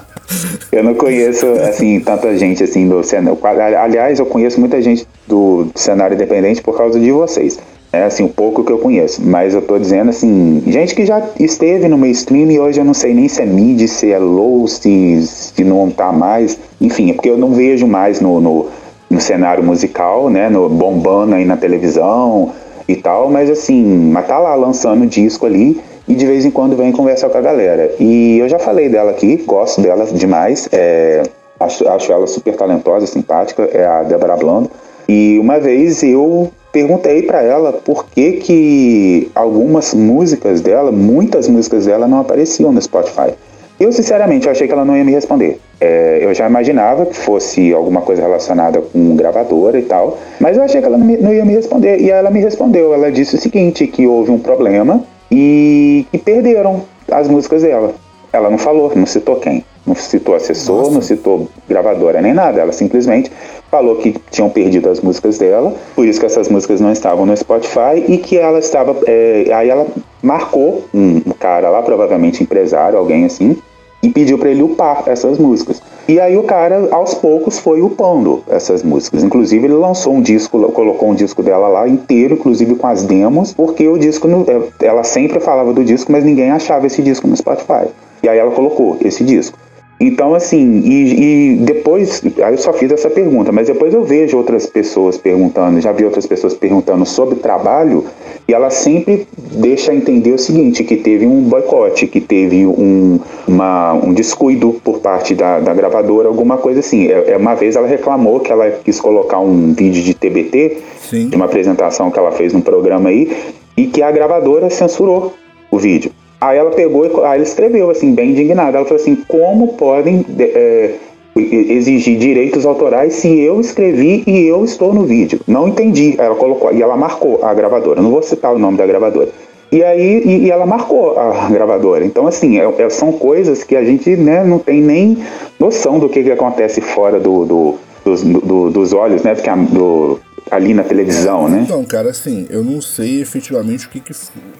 eu não conheço, assim, tanta gente assim do cenário. Aliás, eu conheço muita gente do cenário independente por causa de vocês. É assim, o pouco que eu conheço. Mas eu tô dizendo assim, gente que já esteve no mainstream e hoje eu não sei nem se é mid, se é low, se, se não tá mais. Enfim, é porque eu não vejo mais no, no, no cenário musical, né? No bombando aí na televisão e tal, mas assim, mas tá lá lançando disco ali e de vez em quando vem conversar com a galera. E eu já falei dela aqui, gosto dela demais, é, acho, acho ela super talentosa, simpática, é a Débora Blando. E uma vez eu perguntei para ela por que, que algumas músicas dela, muitas músicas dela não apareciam no Spotify. Eu, sinceramente, achei que ela não ia me responder. É, eu já imaginava que fosse alguma coisa relacionada com gravadora e tal, mas eu achei que ela não, não ia me responder. E ela me respondeu. Ela disse o seguinte: que houve um problema e que perderam as músicas dela. Ela não falou, não citou quem. Não citou assessor, Nossa. não citou gravadora nem nada. Ela simplesmente falou que tinham perdido as músicas dela, por isso que essas músicas não estavam no Spotify e que ela estava. É, aí ela marcou um, cara lá, provavelmente empresário, alguém assim, e pediu para ele upar essas músicas. E aí o cara, aos poucos, foi upando essas músicas. Inclusive, ele lançou um disco, colocou um disco dela lá inteiro, inclusive com as demos, porque o disco, é, ela sempre falava do disco, mas ninguém achava esse disco no Spotify. E aí ela colocou esse disco. Então, assim, e, e, depois, aí eu só fiz essa pergunta, mas depois eu vejo outras pessoas perguntando, já vi outras pessoas perguntando sobre trabalho, e ela sempre deixa entender o seguinte, que teve um boicote, que teve um, uma, um descuido por parte da, da gravadora, alguma coisa assim. É, é, uma vez ela reclamou que ela quis colocar um vídeo de TBT, Sim. de uma apresentação que ela fez num programa aí, e que a gravadora censurou o vídeo. Aí ela pegou, aí ela escreveu assim, bem indignada. Ela falou assim: como podem é, exigir direitos autorais se eu escrevi e eu estou no vídeo? Não entendi. Ela colocou, e ela marcou a gravadora. Não vou citar o nome da gravadora. E aí e, e ela marcou a gravadora. Então, assim, é, é, são coisas que a gente né, não tem nem noção do que, que acontece fora do, do dos, do, dos olhos, né? Porque a, do, ali na televisão, né? Então, cara, assim, eu não sei efetivamente o que, que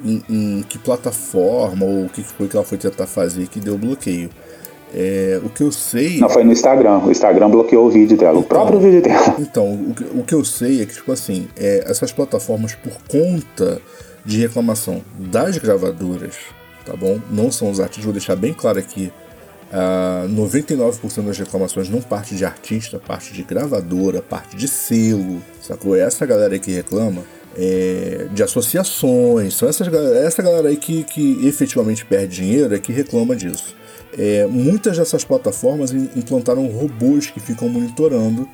em, em, que plataforma ou o que foi que ela foi tentar fazer que deu bloqueio. É, o que eu sei. Não, foi no Instagram. O Instagram bloqueou o vídeo dela, então, o próprio vídeo dela. Então, o que, o que eu sei é que, tipo assim, é, essas plataformas, por conta de reclamação das gravadoras, tá bom? Não são os artistas, vou deixar bem claro aqui Uh, ah, 99% das reclamações não parte de artista, parte de gravadora, parte de selo, sacou? É essa galera aí que reclama é, de associações, são essas, essa galera aí que, que efetivamente perde dinheiro é que reclama disso. É, muitas dessas plataformas implantaram robôs que ficam monitorando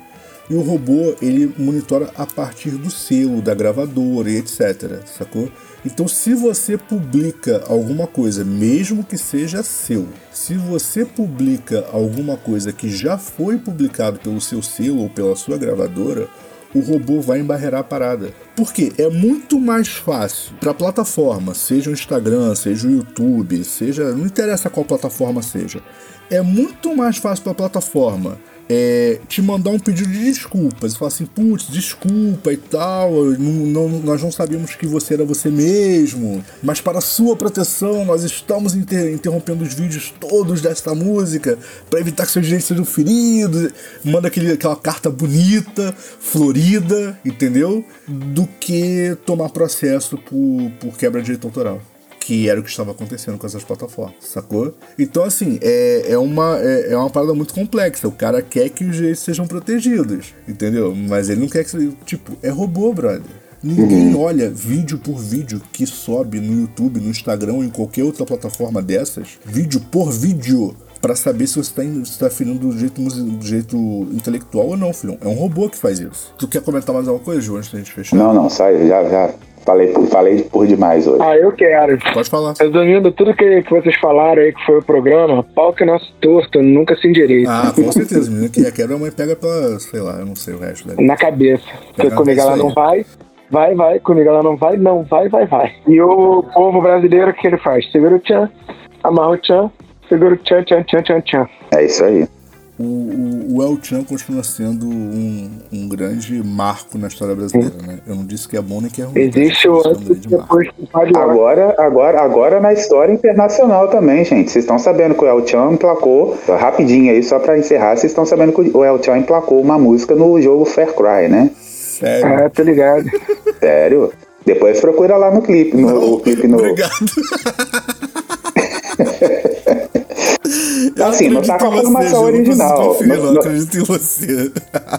e o robô ele monitora a partir do selo da gravadora e etc, sacou? Então, se você publica alguma coisa, mesmo que seja seu, se você publica alguma coisa que já foi publicado pelo seu selo ou pela sua gravadora, o robô vai embarrear a parada. Porque é muito mais fácil para a plataforma, seja o Instagram, seja o YouTube, seja, não interessa qual plataforma seja. É muito mais fácil para a plataforma é, te mandar um pedido de desculpas. Falar assim, putz, desculpa e tal, não, não, nós não sabíamos que você era você mesmo, mas para sua proteção nós estamos inter interrompendo os vídeos todos desta música para evitar que seus direitos sejam feridos. Manda aquele, aquela carta bonita, florida, entendeu? Do que tomar processo por, por quebra de direito autoral que era o que estava acontecendo com essas plataformas, sacou? Então, assim, é, é, uma, é, é, uma parada muito complexa. O cara quer que os direitos sejam protegidos, entendeu? Mas ele não quer que. Tipo, é robô, brother. Ninguém olha vídeo por vídeo que sobe no YouTube, no Instagram ou em qualquer outra plataforma dessas, vídeo por vídeo, para saber se você está tá afinando do jeito, do jeito intelectual ou não, filhão. É um robô que faz isso. Tu quer comentar mais alguma coisa, João, antes da gente fechar? Não, não, sai, já, já Falei por, falei por demais hoje. Ah, eu quero. Pode falar. Resumindo tudo que, que vocês falaram aí, que foi o programa, pau que nosso torto, nunca se endireita. Ah, com certeza. Menina que quebra, a mãe pega pela, sei lá, eu não sei o resto dela. Na cabeça. Porque comigo ela não vai, vai, vai. Comigo ela não vai, não vai, vai, vai. E o povo brasileiro, o que ele faz? Segura o tchan, amarra o tchan, segura o tchan, tchan, tchan, tchan, tchan. É isso aí o, o, o El Chan continua sendo um, um grande marco na história brasileira, né? Eu não disse que é bom nem que é ruim. Existe o antes depois agora, agora, agora na história internacional também, gente. Vocês estão sabendo que o El Chan emplacou, rapidinho aí, só pra encerrar, vocês estão sabendo que o El Chan emplacou uma música no jogo Fair Cry, né? Sério? É, tô ligado. Sério? Depois procura lá no clipe, no, não, clipe no. Obrigado. assim, não tá com a formação você, original. Não, não, não acredito em você.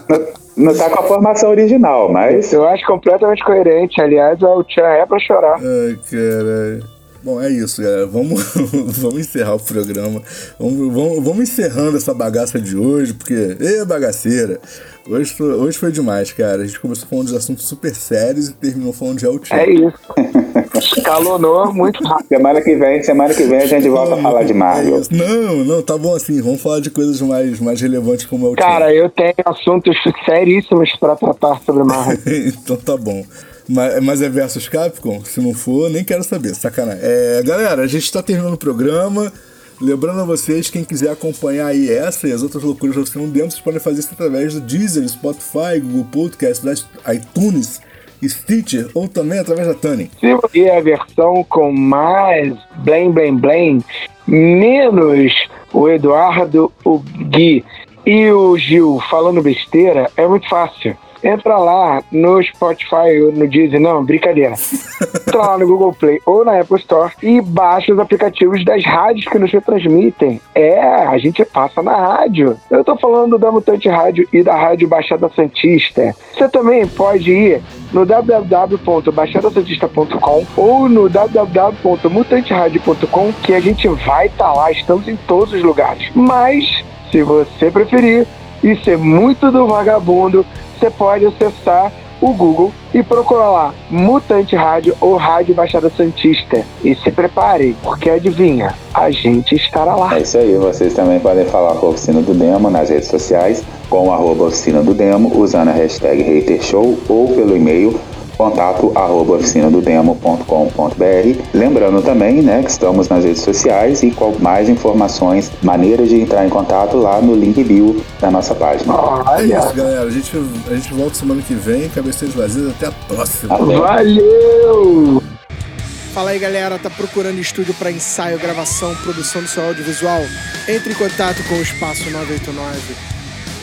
Não, não tá com a formação original, mas. Eu acho completamente coerente. Aliás, o Tchan é pra chorar. Ai, caralho. Bom, é isso, galera. Vamos, vamos encerrar o programa. Vamos, vamos, vamos encerrando essa bagaça de hoje, porque. Ê, bagaceira! Hoje foi, hoje foi demais, cara. A gente começou falando de assuntos super sérios e terminou falando de Altier. É isso. Escalonou muito rápido. Semana que vem, semana que vem a gente volta a falar de Marvel. É não, não, tá bom assim. Vamos falar de coisas mais, mais relevantes como Altier. Cara, eu tenho assuntos seríssimos pra tratar sobre Marvel. então tá bom. Mas, mas, é versus Capcom? Se não for, nem quero saber, sacanagem. É, galera, a gente tá terminando o programa. Lembrando a vocês, quem quiser acompanhar aí essa e as outras loucuras do Oficina Demo, vocês podem fazer isso através do Deezer, Spotify, Google Podcast, iTunes, Stitcher ou também através da Tuning. Se você é a versão com mais blém, blém, blém, menos o Eduardo, o Gui e o Gil falando besteira, é muito fácil entra lá no Spotify ou no Deezer, não, brincadeira. Entra lá no Google Play ou na Apple Store e baixa os aplicativos das rádios que nos retransmitem. É, a gente passa na rádio. Eu tô falando da Mutante Rádio e da Rádio Baixada Santista. Você também pode ir no www.baixadasantista.com ou no www.mutanteradio.com que a gente vai estar tá lá, estamos em todos os lugares. Mas, se você preferir, isso é muito do vagabundo, você pode acessar o Google e procurar lá Mutante Rádio ou Rádio Baixada Santista. E se prepare, porque adivinha, a gente estará lá. É isso aí, vocês também podem falar com a Oficina do Demo nas redes sociais, com arroba Oficina do Demo, usando a hashtag HaterShow ou pelo e-mail contato arroba oficinadodemo.com.br. Lembrando também né, que estamos nas redes sociais e com mais informações, maneiras de entrar em contato lá no link bio da nossa página. é isso, galera. A gente, a gente volta semana que vem. Cabeceiros vazios. Até a próxima. Valeu! Fala aí galera, tá procurando estúdio para ensaio, gravação, produção do seu audiovisual? Entre em contato com o Espaço 989